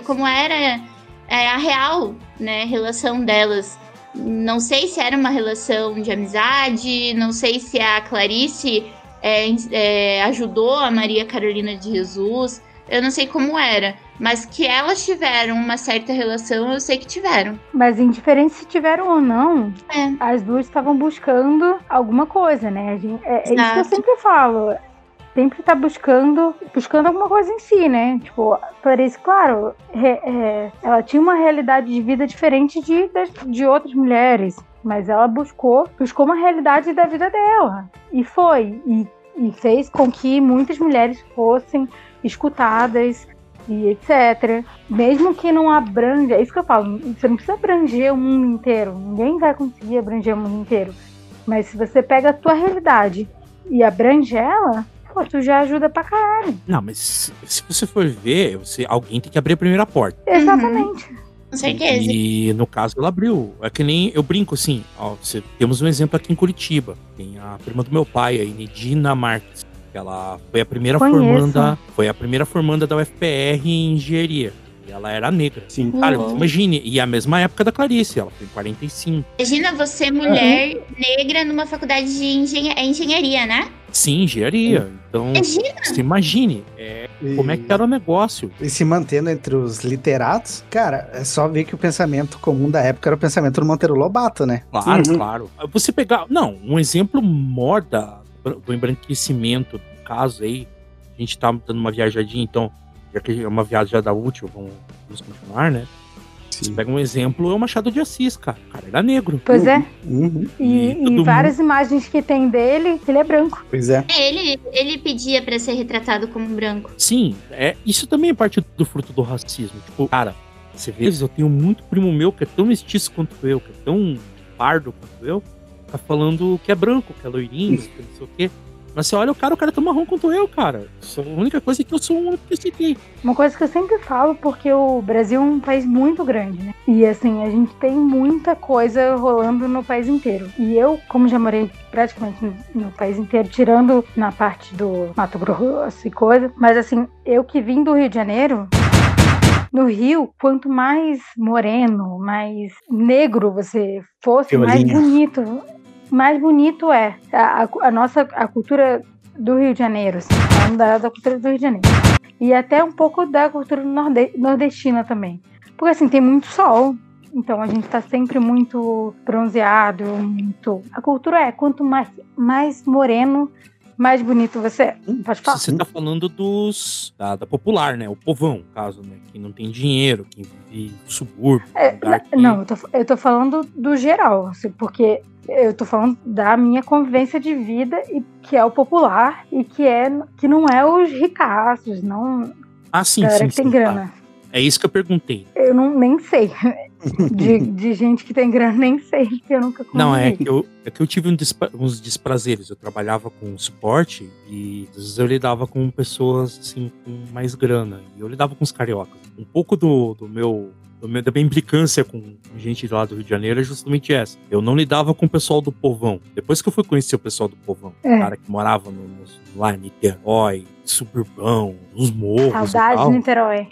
como era é, a real, né, relação delas. Não sei se era uma relação de amizade, não sei se a Clarice é, é, ajudou a Maria Carolina de Jesus, eu não sei como era, mas que elas tiveram uma certa relação, eu sei que tiveram. Mas indiferente se tiveram ou não, É. as duas estavam buscando alguma coisa, né? Gente- é, é isso que eu sempre falo. Sempre tá buscando, buscando alguma coisa em si, né? Tipo, Clarice, claro, é, ela tinha uma realidade de vida diferente de, das- de outras mulheres, mas ela buscou, buscou uma realidade da vida dela. E foi. E, e fez com que muitas mulheres fossem escutadas e etc. Mesmo que não abranja, é isso que eu falo, você não precisa abranger o mundo inteiro, ninguém vai conseguir abranger o mundo inteiro. Mas se você pega a tua realidade e abrange ela, pô, tu já ajuda pra caralho. Não, mas se, se você for ver, você, alguém tem que abrir a primeira porta. Exatamente. Com certeza. E no caso ela abriu. É que nem eu brinco assim, ó, você, temos um exemplo aqui em Curitiba. Tem a prima do meu pai, a Inedina Marques. que Ela foi a primeira Conheço. formanda, foi a primeira formanda da UFPR em engenharia. E ela era negra. Sim. Cara, Uhum. imagine, e a mesma época da Clarice, ela foi em 45. Imagina você, mulher negra, numa faculdade de engenha- é engenharia, né? Sim, engenharia. Então, Imagina. você imagine é, como é que era o negócio. E se mantendo entre os literatos, cara, é só ver que o pensamento comum da época era o pensamento do Monteiro Lobato, né? Claro, Uhum. claro. Você pegar. Não, um exemplo maior da, do embranquecimento do caso aí. A gente tá dando uma viajadinha, então, já que é uma viajada útil, vamos, vamos continuar, né? Você pega um exemplo, é o Machado de Assis, cara. O cara era negro. Pois é. Uhum. E, E e várias imagens que tem dele, ele é branco. Pois é. Ele, ele pedia pra ser retratado como branco. Sim, é, isso também é parte do fruto do racismo. Tipo, cara, você vê, eu tenho muito primo meu que é tão mestiço quanto eu, que é tão pardo quanto eu, tá falando que é branco, que é loirinho, que não sei o quê. Mas você olha o cara, o cara é tão marrom quanto eu, cara. Só a única coisa é que eu sou um que citei. Uma coisa que eu sempre falo, porque o Brasil é um país muito grande, né? E assim, a gente tem muita coisa rolando no país inteiro. E eu, como já morei praticamente no, no país inteiro, tirando na parte do Mato Grosso e coisa, mas assim, eu que vim do Rio de Janeiro. No Rio, quanto mais moreno, mais negro você fosse, mais bonito, mais bonito é. A, a- nossa a cultura do Rio de Janeiro, assim, da, da cultura do Rio de Janeiro. E até um pouco da cultura norde- nordestina também. Porque assim, tem muito sol. Então a gente tá sempre muito bronzeado, muito. A cultura é quanto mais, mais moreno, mais bonito você é. Pode falar. Você tá falando dos. Da, da popular, né? O povão, caso, né? Quem não tem dinheiro, quem vive no subúrbio. É, que- Não, eu tô, eu tô falando do geral, assim, porque eu tô falando da minha convivência de vida e que é o popular e que é que não é os ricaços, não Ah, sim, galera sim. que tem sim, grana. tá. É isso que eu perguntei. Eu não nem sei de, de gente que tem grana, nem sei que eu nunca convivi. Não, é que eu, é que eu tive um despra- uns desprazeres. Eu trabalhava com suporte e às vezes eu lidava com pessoas assim com mais grana. E eu lidava com os cariocas. Um pouco do, do meu da minha implicância com gente lá do Rio de Janeiro é justamente essa. Eu não lidava com o pessoal do povão. Depois que eu fui conhecer o pessoal do povão, É. o cara que morava no, nos- lá em Niterói, suburbão, nos morros Saudade de Niterói.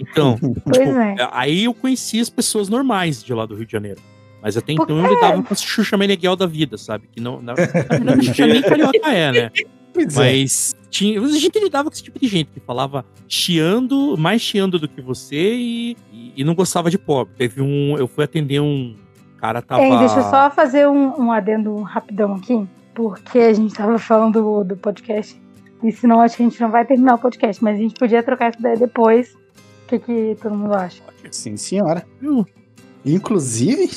Então, [LAUGHS] tipo, é. aí eu conheci as pessoas normais de lá do Rio de Janeiro. Mas até então eu lidava com a Xuxa Meneghel da vida, sabe? Que não, na, [LAUGHS] a Xuxa nem carioca é, né? Pois é. Mas tinha, a gente lidava com esse tipo de gente que falava chiando, mais chiando do que você e, e, e não gostava de pobre. Teve um. Eu fui atender um cara tava. Hein, deixa eu só fazer um, um adendo rapidão aqui, porque a gente tava falando do, do podcast. E senão acho que a gente não vai terminar o podcast, mas a gente podia trocar essa ideia depois. O que, que todo mundo acha? Sim, senhora. Hum, Inclusive,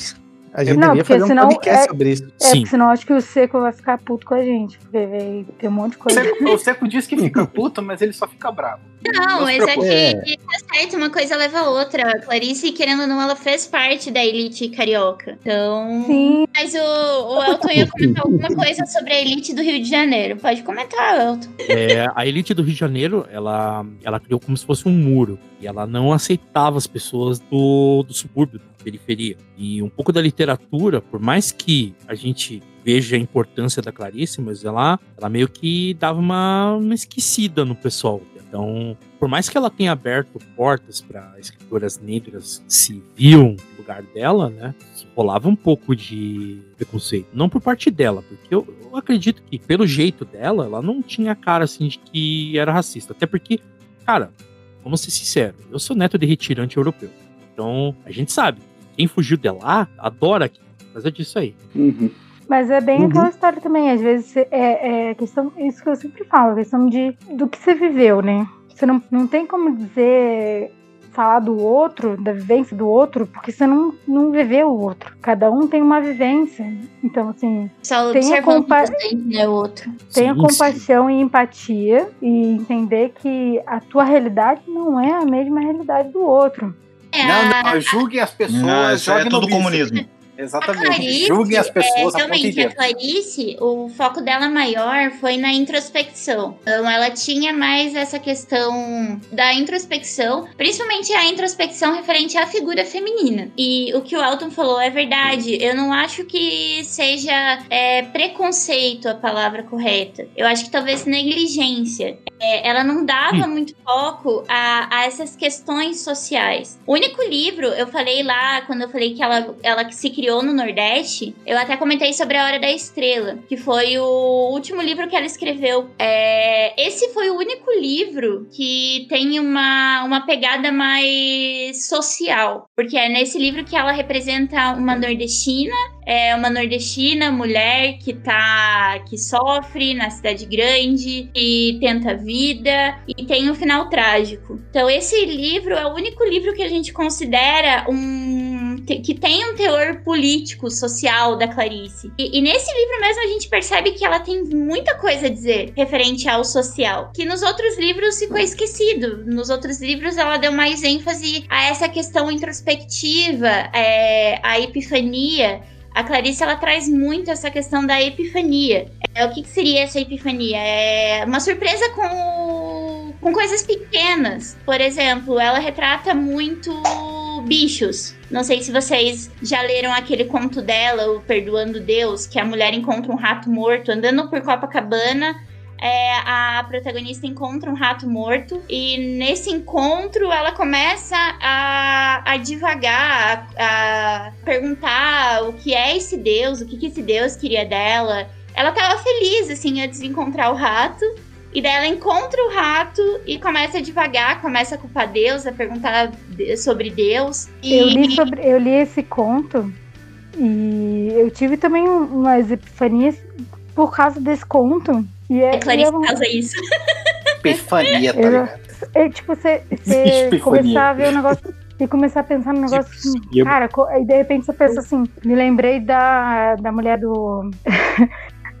a gente Não, deveria porque fazer um podcast é- sobre isso. É, Sim. porque senão acho que o Seco vai ficar puto com a gente. Porque vai ter um monte de O coisa. Seco, o Seco diz que fica puto, mas ele só fica bravo. Não, mas é que tá certo, uma coisa leva a outra. A Clarice, querendo ou não, ela fez parte da elite carioca. Então. Sim, Mas o, o Elton ia comentar alguma coisa sobre a elite do Rio de Janeiro. Pode comentar, Elton. é, a elite do Rio de Janeiro, ela, ela criou como se fosse um muro. E ela não aceitava as pessoas do, do subúrbio, da periferia. E um pouco da literatura, por mais que a gente veja a importância da Clarice, mas ela, ela meio que dava uma, uma esquecida no pessoal. Então, por mais que ela tenha aberto portas para escritoras negras se viam no lugar dela, né? Rolava um pouco de preconceito. Não por parte dela, porque eu, eu acredito que, pelo jeito dela, ela não tinha cara assim de que era racista. Até porque, cara, vamos ser sinceros, eu sou neto de retirante europeu. Então, a gente sabe, quem fugiu de lá adora aqui. Por causa disso aí. Uhum. Mas é bem Uhum. aquela história também. Às vezes é, é questão. Isso que eu sempre falo, questão de do que você viveu, né? Você não, não tem como dizer. Falar do outro, da vivência do outro, porque você não, não viveu o outro. Cada um tem uma vivência. Então, assim, Só Tenha observando compa- né, o outro. Tenha Sim, compaixão e empatia e entender que a tua realidade não é a mesma realidade do outro. É, Não, a- não, julguem as pessoas. Não, isso é tudo bicho. comunismo. [LAUGHS] A Exatamente. Clarice, Julguem as pessoas é, a realmente, a inteira. Clarice, o foco dela maior foi na introspecção. Então, ela tinha mais essa questão da introspecção, principalmente a introspecção referente à figura feminina. E o que o Elton falou é verdade. Eu não acho que seja é, preconceito a palavra correta. Eu acho que talvez negligência. É, ela não dava muito foco a, a essas questões sociais. O único livro, eu falei lá, quando eu falei que ela, ela se criou no Nordeste, eu até comentei sobre A Hora da Estrela, que foi o último livro que ela escreveu. É, esse foi o único livro que tem uma, uma pegada mais social, porque é nesse livro que ela representa uma nordestina é uma nordestina, mulher que tá que sofre na cidade grande, que tenta vida e tem um final trágico. Então esse livro é o único livro que a gente considera um que tem um teor político, social da Clarice. E, e nesse livro mesmo a gente percebe que ela tem muita coisa a dizer referente ao social, que nos outros livros ficou esquecido. Nos outros livros ela deu mais ênfase a essa questão introspectiva, é, a epifania. A Clarice ela traz muito essa questão da epifania. É, o que, que seria essa epifania? É uma surpresa com, com coisas pequenas. Por exemplo, ela retrata muito bichos. Não sei se vocês já leram aquele conto dela, o Perdoando Deus, que a mulher encontra um rato morto andando por Copacabana. É, a protagonista encontra um rato morto e nesse encontro ela começa a, a divagar, a, a perguntar o que é esse Deus, o que, que esse Deus queria dela. Ela tava feliz, assim, antes de encontrar o rato. E daí ela encontra o rato e começa a divagar, começa a culpar Deus, a perguntar sobre Deus. E Eu li, sobre, eu li esse conto e eu tive também um- umas epifanias por causa desse conto. E é, a Clarice e é um- causa isso. [LAUGHS] Epifania, tá Eu- ligado? é, tipo, você, você [LAUGHS] começar a ver o negócio e começar a pensar no negócio assim, cara, aí de repente você pensa assim, me lembrei da, da mulher do.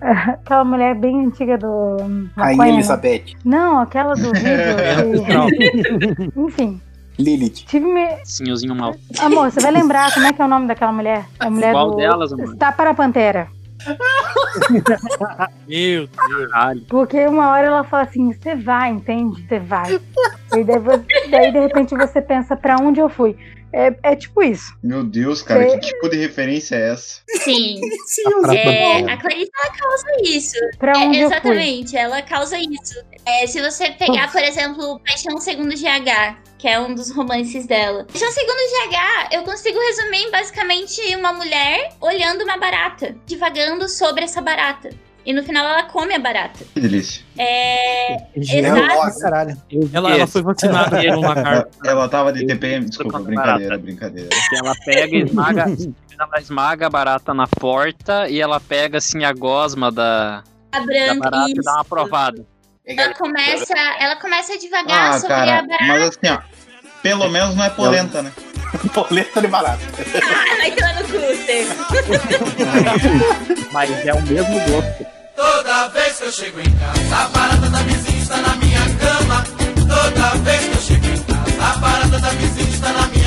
[LAUGHS] aquela mulher bem antiga do. Rainha né? Elizabeth. Não, aquela do livro. Não. que- Enfim, Lilith. tive me. Senhorzinho mal. Amor, você vai lembrar como é que é o nome daquela mulher? A mulher Qual do. delas, amor? Está para a Pantera. [LAUGHS] Meu Deus. Porque uma hora ela fala assim, você vai, entende? Você vai. E daí, você- daí, de repente você pensa, pra onde eu fui? É, é tipo isso. Meu Deus, cara, Cê- que tipo de referência é essa? Sim. [LAUGHS] Tá É, a Clarice ela causa isso. Pra É, onde eu fui. exatamente, ela causa isso. É, se você pegar, por exemplo, Paixão Segundo GH, que é um dos romances dela. Paixão Segundo GH, eu consigo resumir em basicamente uma mulher olhando uma barata, divagando sobre essa barata. E no final ela come a barata. Que delícia. É. Exato. caralho. Ela, ela foi vacinada pelo lagarto. [LAUGHS] Ela tava de TPM, desculpa, brincadeira, barata. brincadeira. Ela pega e esmaga, [LAUGHS] ela esmaga a barata na porta e ela pega assim a gosma da, A da branca. barata e isso. dá uma provada. Ela começa, ela começa a devagar Ah, sobre a cara, barata. mas assim, ó, pelo menos não é polenta, né? [LAUGHS] Polenta de barato. Ah, vai tomar no cu, Stê. Mas é o mesmo gosto. Toda vez que eu chego em casa, a barata da vizinha está na minha cama. Toda vez que eu chego em casa, a barata da vizinha está na minha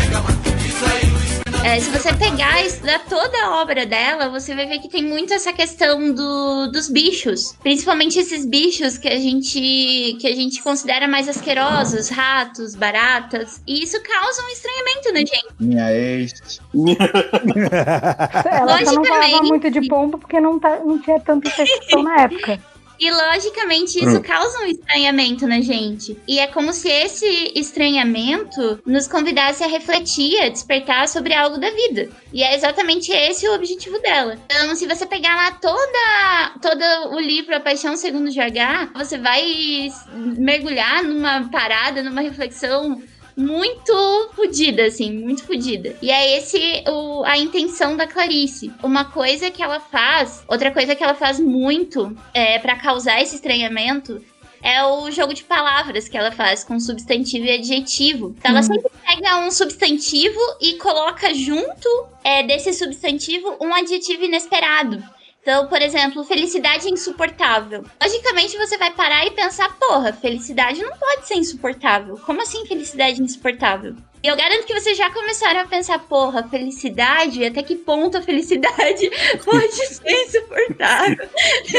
É, se você pegar e estudar toda a obra dela, você vai ver que tem muito essa questão do, dos bichos. Principalmente esses bichos que a gente que a gente considera mais asquerosos, ratos, baratas. E isso causa um estranhamento na gente. Minha ex. Ela só não falava Logicamente. muito de pombo porque não, tá, não tinha tanta percepção na época. E logicamente isso causa um estranhamento na gente. E é como se esse estranhamento nos convidasse a refletir, a despertar sobre algo da vida. E é exatamente esse o objetivo dela. Então, se você pegar lá toda, todo o livro A Paixão Segundo GH, você vai mergulhar numa parada, numa reflexão muito fodida, assim, muito fodida. E é esse o, a intenção da Clarice. Uma coisa que ela faz, outra coisa que ela faz muito é, para causar esse estranhamento é o jogo de palavras que ela faz com substantivo e adjetivo. Então, ela Hum. sempre pega um substantivo e coloca junto é, desse substantivo um adjetivo inesperado. Então, por exemplo, felicidade insuportável. Logicamente, você vai parar e pensar, porra, felicidade não pode ser insuportável. Como assim felicidade insuportável? E eu garanto que vocês já começaram a pensar, porra, felicidade, até que ponto a felicidade [LAUGHS] pode ser insuportável?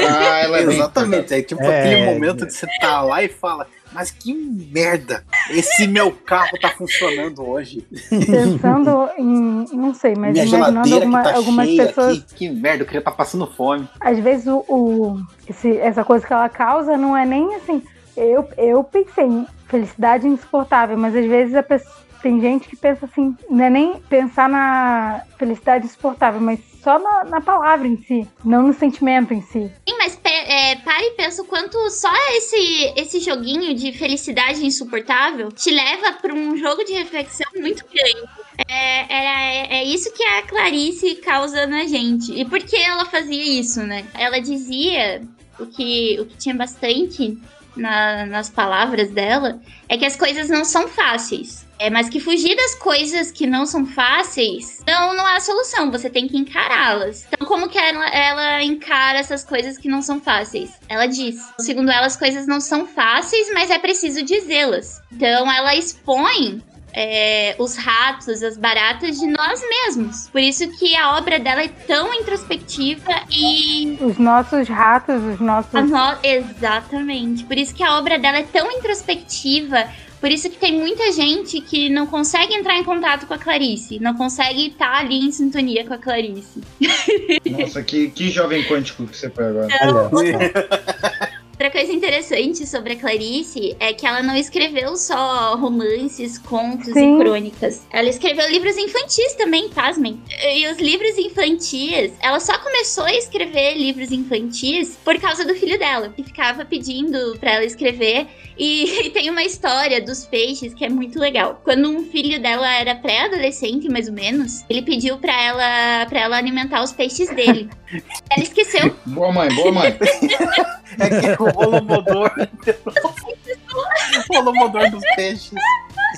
Ah, ela é Exatamente. É tipo É, aquele momento de você tá lá e fala, mas que merda! Esse meu carro tá funcionando hoje. Pensando em. Não sei, mas Minha imaginando alguma- tá algumas pessoas. aqui. Que merda, eu queria estar passando fome. Às vezes o, o- esse- essa coisa que ela causa não é nem assim. Eu, eu pensei em felicidade insuportável, mas às vezes a pessoa, tem gente que pensa assim, não é nem pensar na felicidade insuportável, mas só na, na palavra em si, não no sentimento em si. Sim, mas é, para e pensa o quanto só esse, esse joguinho de felicidade insuportável te leva para um jogo de reflexão muito grande. É, era- é, é isso que a Clarice causa na gente. E por que ela fazia isso, né? Ela dizia o que, o que tinha bastante na- nas palavras dela é que as coisas não são fáceis. É, mas que fugir das coisas que não são fáceis não, não é solução, você tem que encará-las. Então, como que ela, ela encara essas coisas que não são fáceis? Ela diz: segundo ela, as coisas não são fáceis, mas é preciso dizê-las. Então, ela expõe é, os ratos, as baratas de nós mesmos. Por isso que a obra dela é tão introspectiva e Os nossos ratos, os nossos. no- Exatamente. Por isso que a obra dela é tão introspectiva. Por isso que tem muita gente que não consegue entrar em contato com a Clarice. Não consegue estar ali em sintonia com a Clarice. [LAUGHS] Nossa, que, que jovem quântico que você foi agora. [LAUGHS] Outra coisa interessante sobre a Clarice é que ela não escreveu só romances, contos Sim. e crônicas. Ela escreveu livros infantis também, pasmem. E os livros infantis, ela só começou a escrever livros infantis por causa do filho dela, que ficava pedindo pra ela escrever. E, [LAUGHS] tem uma história dos peixes que é muito legal. Quando um filho dela era pré-adolescente, mais ou menos, ele pediu pra ela, pra ela alimentar os peixes dele. [LAUGHS] ela esqueceu. Boa mãe, boa mãe. [LAUGHS] É que o holomodor. [LAUGHS] o holomodor dos peixes.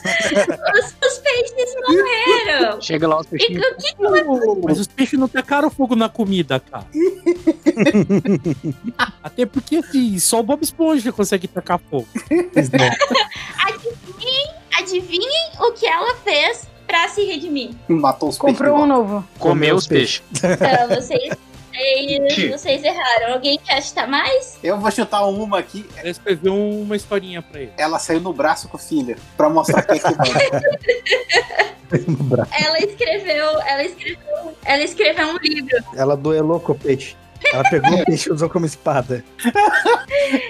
Os, os peixes morreram. Chega lá os que Mas os peixes não tacaram fogo na comida, cara. [LAUGHS] Até porque, assim, só o Bob Esponja consegue tacar fogo. Adivinhem, adivinhem o que ela fez pra se redimir. Matou os peixes. Comprou um novo. Comer os peixes. Então, vocês, E Sim. vocês erraram. Alguém quer chutar mais? Eu vou chutar uma aqui. Ela escreveu uma historinha pra ele. Ela saiu no braço com o filho, pra mostrar quem é que manda. [LAUGHS] Ela escreveu. Ela escreveu. Ela escreveu um livro. Ela duelou com o peixe. Ela pegou o [LAUGHS] peixe e usou como espada.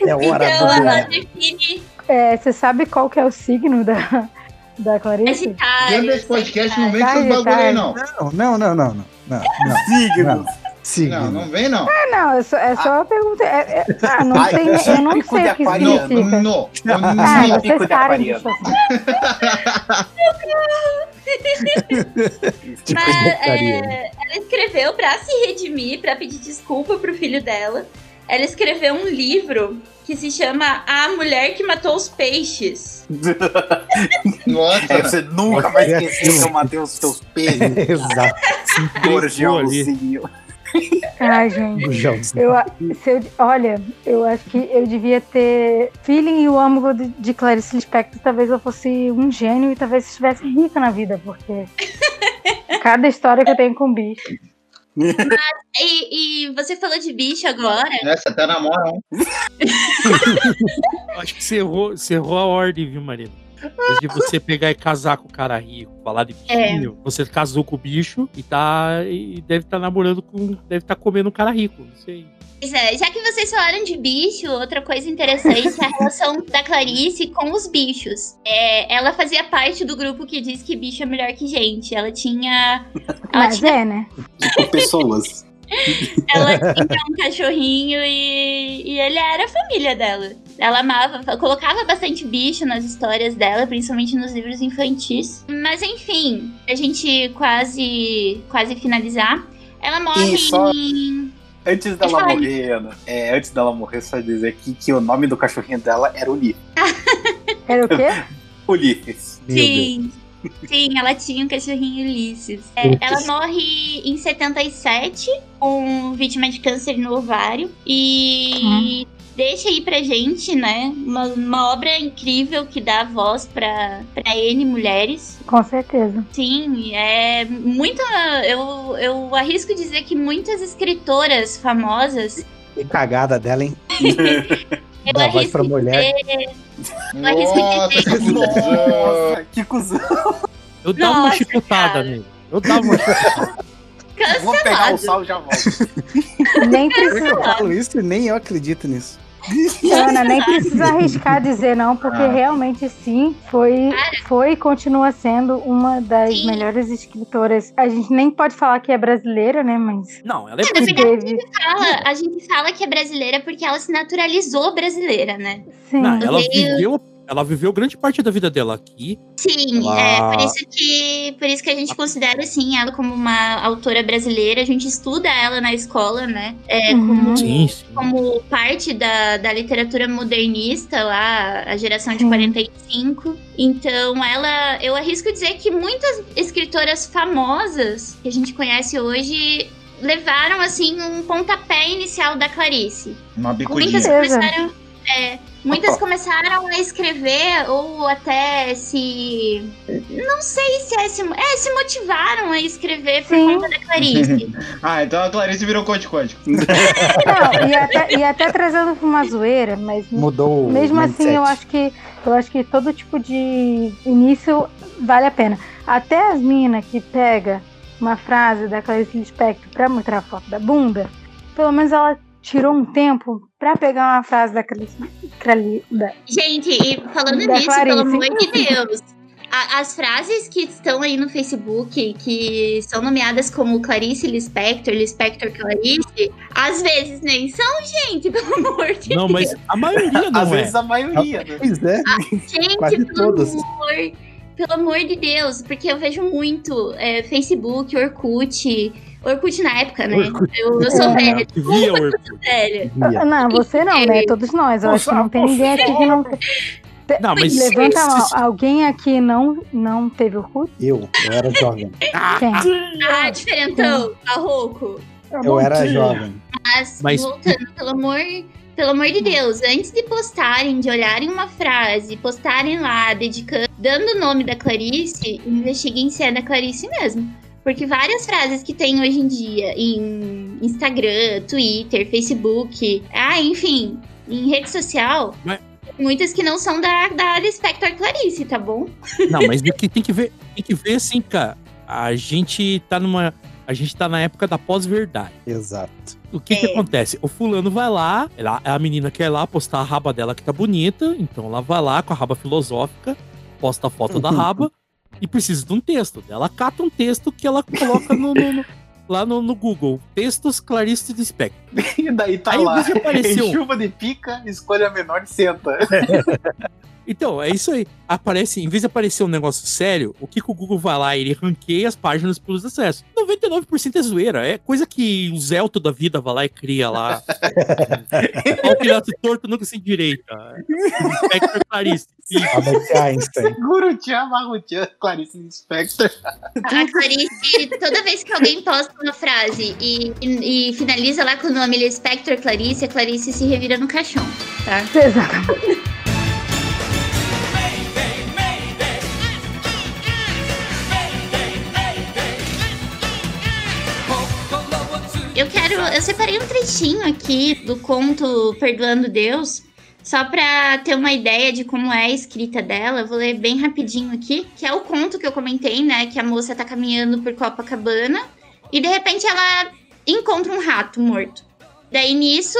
É hora Então do ela define É, você sabe qual que é o signo da, da Clarice? Dentro desse podcast não vem com Sagitário. esses bagulho aí, não. Não, não, não, não, não. Não, não. Signo. Não. Signo. Não, não vem, não. Ah, não, é só, é só uma pergunta. é- é- ah, não Ai, tem, eu não sei o que aquariano. significa. Ah, no. Típico vocês de sabem aquariano. disso assim. [LAUGHS] Tipo Mas, é, ela escreveu pra se redimir, pra pedir desculpa pro filho dela. Ela escreveu um livro que se chama A Mulher que Matou os Peixes. Nossa. É, você nunca vai esquecer que eu matei os seus peitos, [LAUGHS] Exato. gorjãozinho. Ai, gente. Eu, a- se eu- olha, eu acho que eu devia ter feeling e o âmago de, de Clarice Lispector. Talvez eu fosse um gênio e talvez estivesse rica na vida, porque [LAUGHS] cada história que eu tenho com bicho. E, e você falou de bicho agora. Essa até namora. Acho que você errou, você errou a ordem, viu, Marina? De você pegar e casar com o cara rico, falar de bichinho, você casou com o bicho e tá. E deve estar namorando com. Deve estar comendo um cara rico, não sei. Pois é, já que vocês falaram de bicho, outra coisa interessante é a relação da Clarice com os bichos. É, ela fazia parte do grupo que diz que bicho é melhor que gente. Ela tinha. Ela Mas tinha, é, né? Tipo, pessoas. Ela tinha um cachorrinho e, e ele era a família dela. Ela amava, colocava bastante bicho nas histórias dela, principalmente nos livros infantis. Mas enfim, a gente quase quase finalizar. Ela morre só- em. Antes dela Pode morrer, Ana, é, antes dela morrer, só dizer aqui que o nome do cachorrinho dela era Ulisses. [LAUGHS] Era o quê? [LAUGHS] Ulisses. Sim. Sim, ela tinha um cachorrinho Ulisses. É, ela morre em 77 com vítima de câncer no ovário. E deixa aí pra gente, né? Uma, uma obra incrível que dá voz pra, pra N mulheres. Com certeza. Sim, é muita. Eu, eu arrisco dizer que muitas escritoras famosas. Que cagada dela, hein? [LAUGHS] Eu Dá voz pra mulher. Eu Nossa, dizer que cuzão. Nossa, que cuzão. Eu dava uma chicotada nele. Eu dava uma chicotada. Vou pegar cancelado. o sal e já volto. Nem Eu precisa, falo isso e nem eu acredito nisso. Ana, nem precisa arriscar dizer não, porque Ah. realmente sim, foi, foi e continua sendo uma das Sim. melhores escritoras. A gente nem pode falar que é brasileira, né? Mas Não, ela é Na verdade, teve. fala- a gente fala que é brasileira porque ela se naturalizou brasileira, né? Sim. Não, ela Veio- viveu, ela viveu grande parte da vida dela aqui. Sim, Ela- é por isso que por isso que a gente considera assim ela como uma autora brasileira. A gente estuda ela na escola, né? É, Uhum. como, Sim, sim. como parte da, da literatura modernista lá, a geração de Sim. 45. Então, ela, eu arrisco dizer que muitas escritoras famosas que a gente conhece hoje levaram assim um pontapé inicial da Clarice. Uma Muitas bicudinha. Certeza. começaram, é, muitas começaram a escrever ou até se. Não sei se é se, é, se motivaram a escrever por Sim. conta da Clarice. [LAUGHS] Ah, então a Clarice virou Conte Quântico. [LAUGHS] Não, e até, e até trazendo pra uma zoeira, mas Mudou o mesmo assim mindset. eu acho que eu acho que todo tipo de início vale a pena. Até as minas que pega uma frase da Clarice Lispector pra mostrar a foto da bunda, pelo menos ela tirou um tempo pra pegar uma frase da Clarice, Gente, e falando Da nisso, Clarice. pelo amor de Deus. a- as frases que estão aí no Facebook, que são nomeadas como Clarice Lispector, Lispector Clarice, às vezes nem são, gente, pelo [LAUGHS] amor de Não, mas a maioria não Às é. vezes a maioria, né? Pois é. Gente, Quase pelo todas. amor, pelo amor de Deus, porque eu vejo muito é, Facebook, Orkut. Orkut na época, né? Orkut. Eu, eu sou É. velha, via, Orkut. velha. Via. Não, você não, né? Todos nós. Eu acho que não tem ninguém aqui que não. Não, mas Levanta a mão. Alguém aqui não, não teve Orkut? Eu, eu era jovem. Quem? Ah, diferentão, barroco. Eu era jovem. Mas, Mas- voltando, pelo amor, pelo amor de Deus, antes de postarem, de olharem uma frase, postarem lá, dedicando, dando o nome da Clarice, investiguem se é da Clarice mesmo. Porque várias frases que tem hoje em dia em, Instagram, Twitter, Facebook, ah, enfim, em rede social. Mas- Muitas que não são da, da área Spector Clarice, tá bom? Não, mas o que tem que ver, tem que ver assim, cara. A gente tá numa. A gente tá na época da pós-verdade. Exato. O que que É. acontece? O fulano vai lá, ela- a menina quer ir lá postar a raba dela que tá bonita, então ela vai lá com a raba filosófica, posta a foto da raba e precisa de um texto. Ela cata um texto que ela coloca no- no- no- lá no, no Google. Textos Clarice de Spectre. [LAUGHS] E daí tá Aí lá. apareceu. [LAUGHS] Chuva de pica, escolha a menor e senta. [LAUGHS] Então, é isso aí. Aparece, em vez de aparecer um negócio sério, o que, que o Google vai lá? Ele ranqueia as páginas pelos acessos. 99% é zoeira. É coisa que o Zelto da vida vai lá e cria lá. [LAUGHS] Olha o filhote torto nunca se endireita. Spectre Clarice. Einstein. Gurutian, Marrutian, Clarice Lispector. A Clarice, toda vez que alguém posta uma frase e, e- e finaliza lá com o nome Spector Clarice, a Clarice se revira no caixão, tá? Exatamente. Eu separei um trechinho aqui do conto Perdoando Deus. Só pra ter uma ideia de como é a escrita dela, eu vou ler bem rapidinho aqui, que é o conto que eu comentei, né? Que a moça tá caminhando por Copacabana e de repente ela encontra um rato morto. Daí nisso,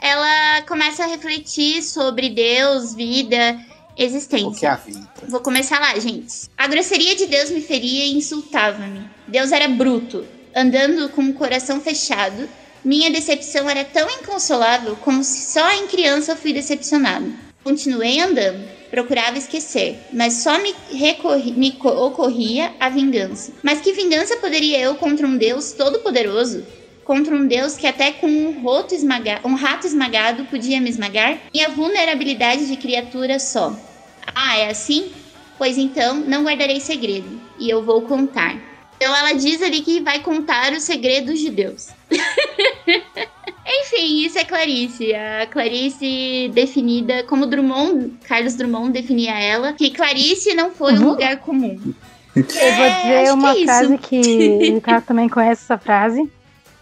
ela começa a refletir sobre Deus, vida, O que é existência. a vida? Vou começar lá, gente. A grosseria de Deus me feria e insultava-me. Deus era bruto, andando com o coração fechado. Minha decepção era tão inconsolável como se só em criança eu fui decepcionado. Continuei andando, procurava esquecer, mas só me, recorri- me co- ocorria a vingança. Mas que vingança poderia eu contra um Deus todo-poderoso? Contra um Deus que até com um, roto esmaga- um rato esmagado podia me esmagar? Minha vulnerabilidade de criatura só. Ah, é assim? Pois então, não guardarei segredo, e eu vou contar. Então ela diz ali que vai contar os segredos de Deus. [LAUGHS] Enfim, isso é Clarice. A Clarice definida como Drummond, Carlos Drummond definia ela, que Clarice não foi um Uhum. lugar comum. Eu vou É, dizer acho uma que é frase isso. que o Ricardo também conhece essa frase,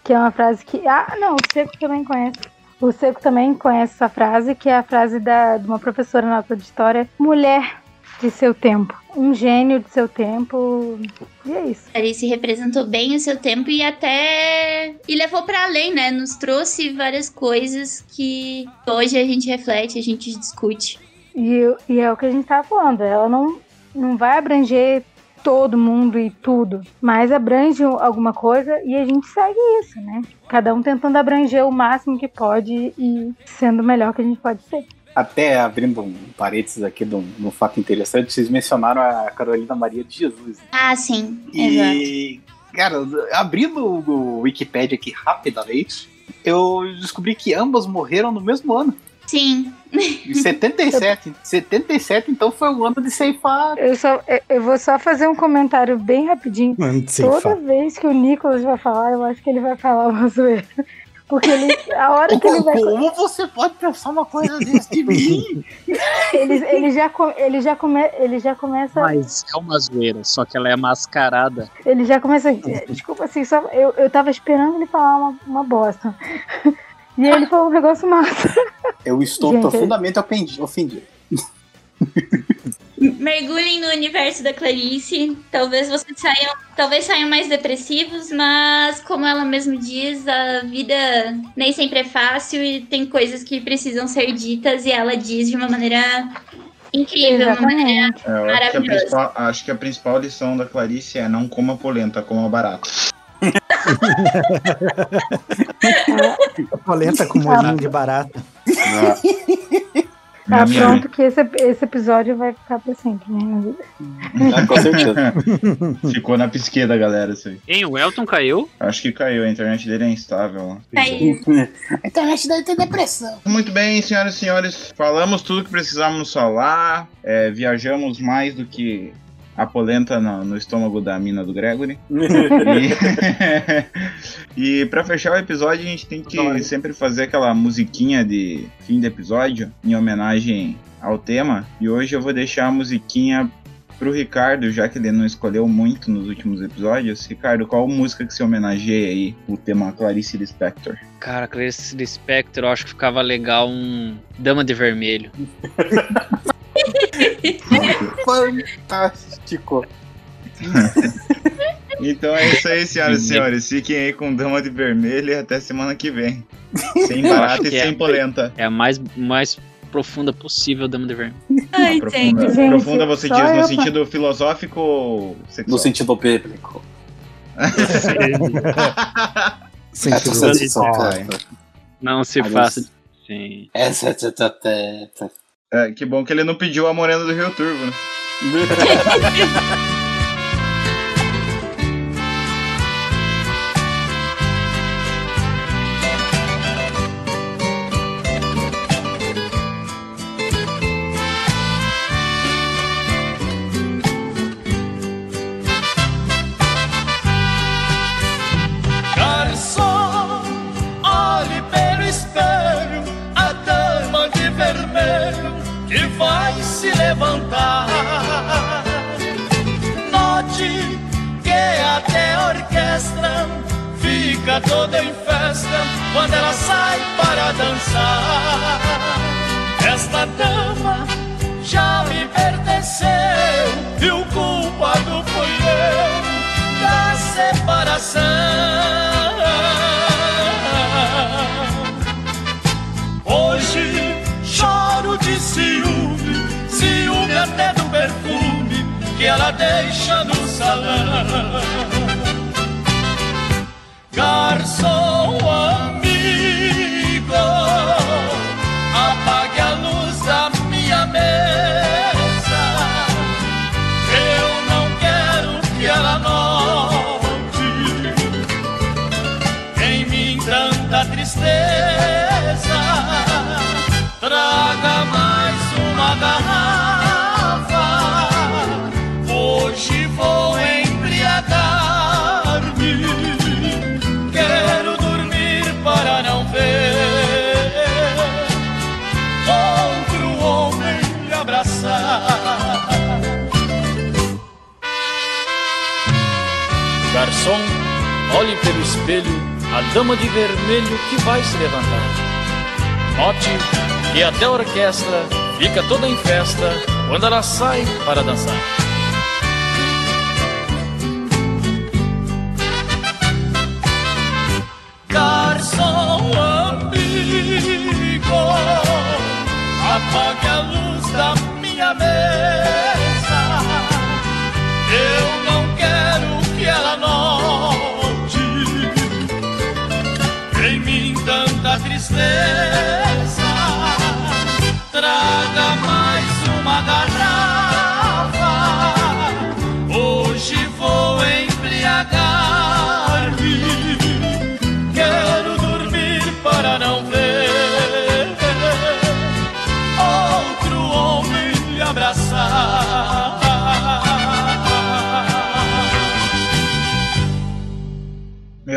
que é uma frase que. Ah, não, o Seco também conhece. O Seco também conhece essa frase, que é a frase da, de uma professora na aula de história. Mulher de seu tempo. Um gênio de seu tempo. E é isso. Clarice representou bem o seu tempo e até. E levou para além, né? Nos trouxe várias coisas que hoje a gente reflete, a gente discute. E, e é o que a gente tava falando. Ela não, não vai abranger todo mundo e tudo, mas abrange alguma coisa e a gente segue isso, né? Cada um tentando abranger o máximo que pode e sendo o melhor que a gente pode ser. Até abrindo um parênteses aqui de um, de um fato interessante, vocês mencionaram a Carolina Maria de Jesus. né? Ah, sim. Exato. E, cara, abrindo o Wikipedia aqui rapidamente, eu descobri que ambas morreram no mesmo ano. Sim. Em 77. 77, então foi o ano de ceifar. Eu, só, eu- vou só fazer um comentário bem rapidinho. Mano, Toda vez que o Nicolas vai falar, eu acho que ele vai falar uma zoeira. Porque ele, a hora que ele vai. Como você pode pensar uma coisa desse de mim? [LAUGHS] Ele, ele, já, ele, já come, ele já começa. Mas é uma zoeira, só que ela é mascarada. Ele já começa. Desculpa, assim, só, eu, eu tava esperando ele falar uma, uma bosta. [LAUGHS] E ele falou um negócio massa. Eu estou Gente, profundamente ofendi- ofendido. [LAUGHS] Mergulhem no universo da Clarice. Talvez vocês saiam, talvez saiam mais depressivos, mas como ela mesma diz, a vida nem sempre é fácil e tem coisas que precisam ser ditas e ela diz de uma maneira incrível, uma maneira. É, acho, que a Maravilhoso. principal, acho que a principal lição da Clarice é não coma polenta, coma barato. [LAUGHS] Polenta com molhinho de barata. Tá Minha- pronto que esse, esse episódio vai ficar pra sempre, né? Ah, com certeza. [LAUGHS] Ficou na pisqueira, galera, isso aí. Hein, o Elton caiu? Acho que caiu, a internet dele é instável. Aí, A internet daí tem depressão. Muito bem, senhoras e senhores, falamos tudo que precisávamos falar, é, viajamos mais do que a polenta no, no estômago da mina do Gregory. [LAUGHS] E, [LAUGHS] e para fechar o episódio, a gente tem que sempre fazer aquela musiquinha de fim de episódio em homenagem ao tema. E hoje eu vou deixar a musiquinha pro Ricardo, já que ele não escolheu muito nos últimos episódios, Ricardo, qual música que se homenageia aí o tema Clarice Lispector? Cara, Clarice Lispector, eu acho que ficava legal um Dama de Vermelho. [LAUGHS] [LAUGHS] Fantástico. [LAUGHS] Então é isso aí, senhoras e senhores. Fiquem aí com Dama de Vermelho e até semana que vem. [LAUGHS] Sem barata e que é- sem polenta. É a mais, mais profunda possível, Dama de Vermelho. Ai, Profunda, gente. Profunda você diz no sentido filosófico ou sexual? No sentido bíblico. Sentido cara. Não se faça. Sim. Essa é a teta. É, que bom que ele não pediu a morena do Rio Turvo, né? [LAUGHS] fica toda em festa quando ela sai para dançar. Esta dama já me pertenceu e o culpado fui eu da separação. Hoje choro de ciúme, ciúme até do perfume que ela deixa no salão. Garçom amigo, apague a luz da minha mesa. Eu não quero que ela note em mim tanta tristeza. Traga mais uma garrafa. Garçom, olhe pelo espelho a dama de vermelho que vai se levantar. Note que até a orquestra fica toda em festa quando ela sai para dançar.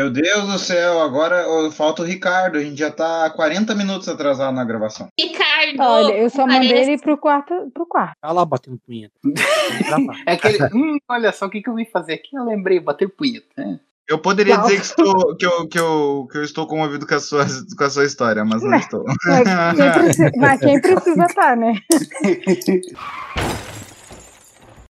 Meu Deus do céu, agora falta o Ricardo. A gente já tá 40 minutos atrasado na gravação. Ricardo. Olha, eu só mandei parece- ele pro quarto. Pro quarto. Tá lá batendo punheta. [LAUGHS] É aquele. Hum, olha só o que, que eu vim fazer aqui. Eu lembrei, bater punheta. né? Eu poderia Não. dizer que, estou, que, eu, que, eu, que eu estou comovido com a sua, com a sua história, mas não estou. Mas quem precisa, mas quem [LAUGHS] precisa tá, né? [LAUGHS]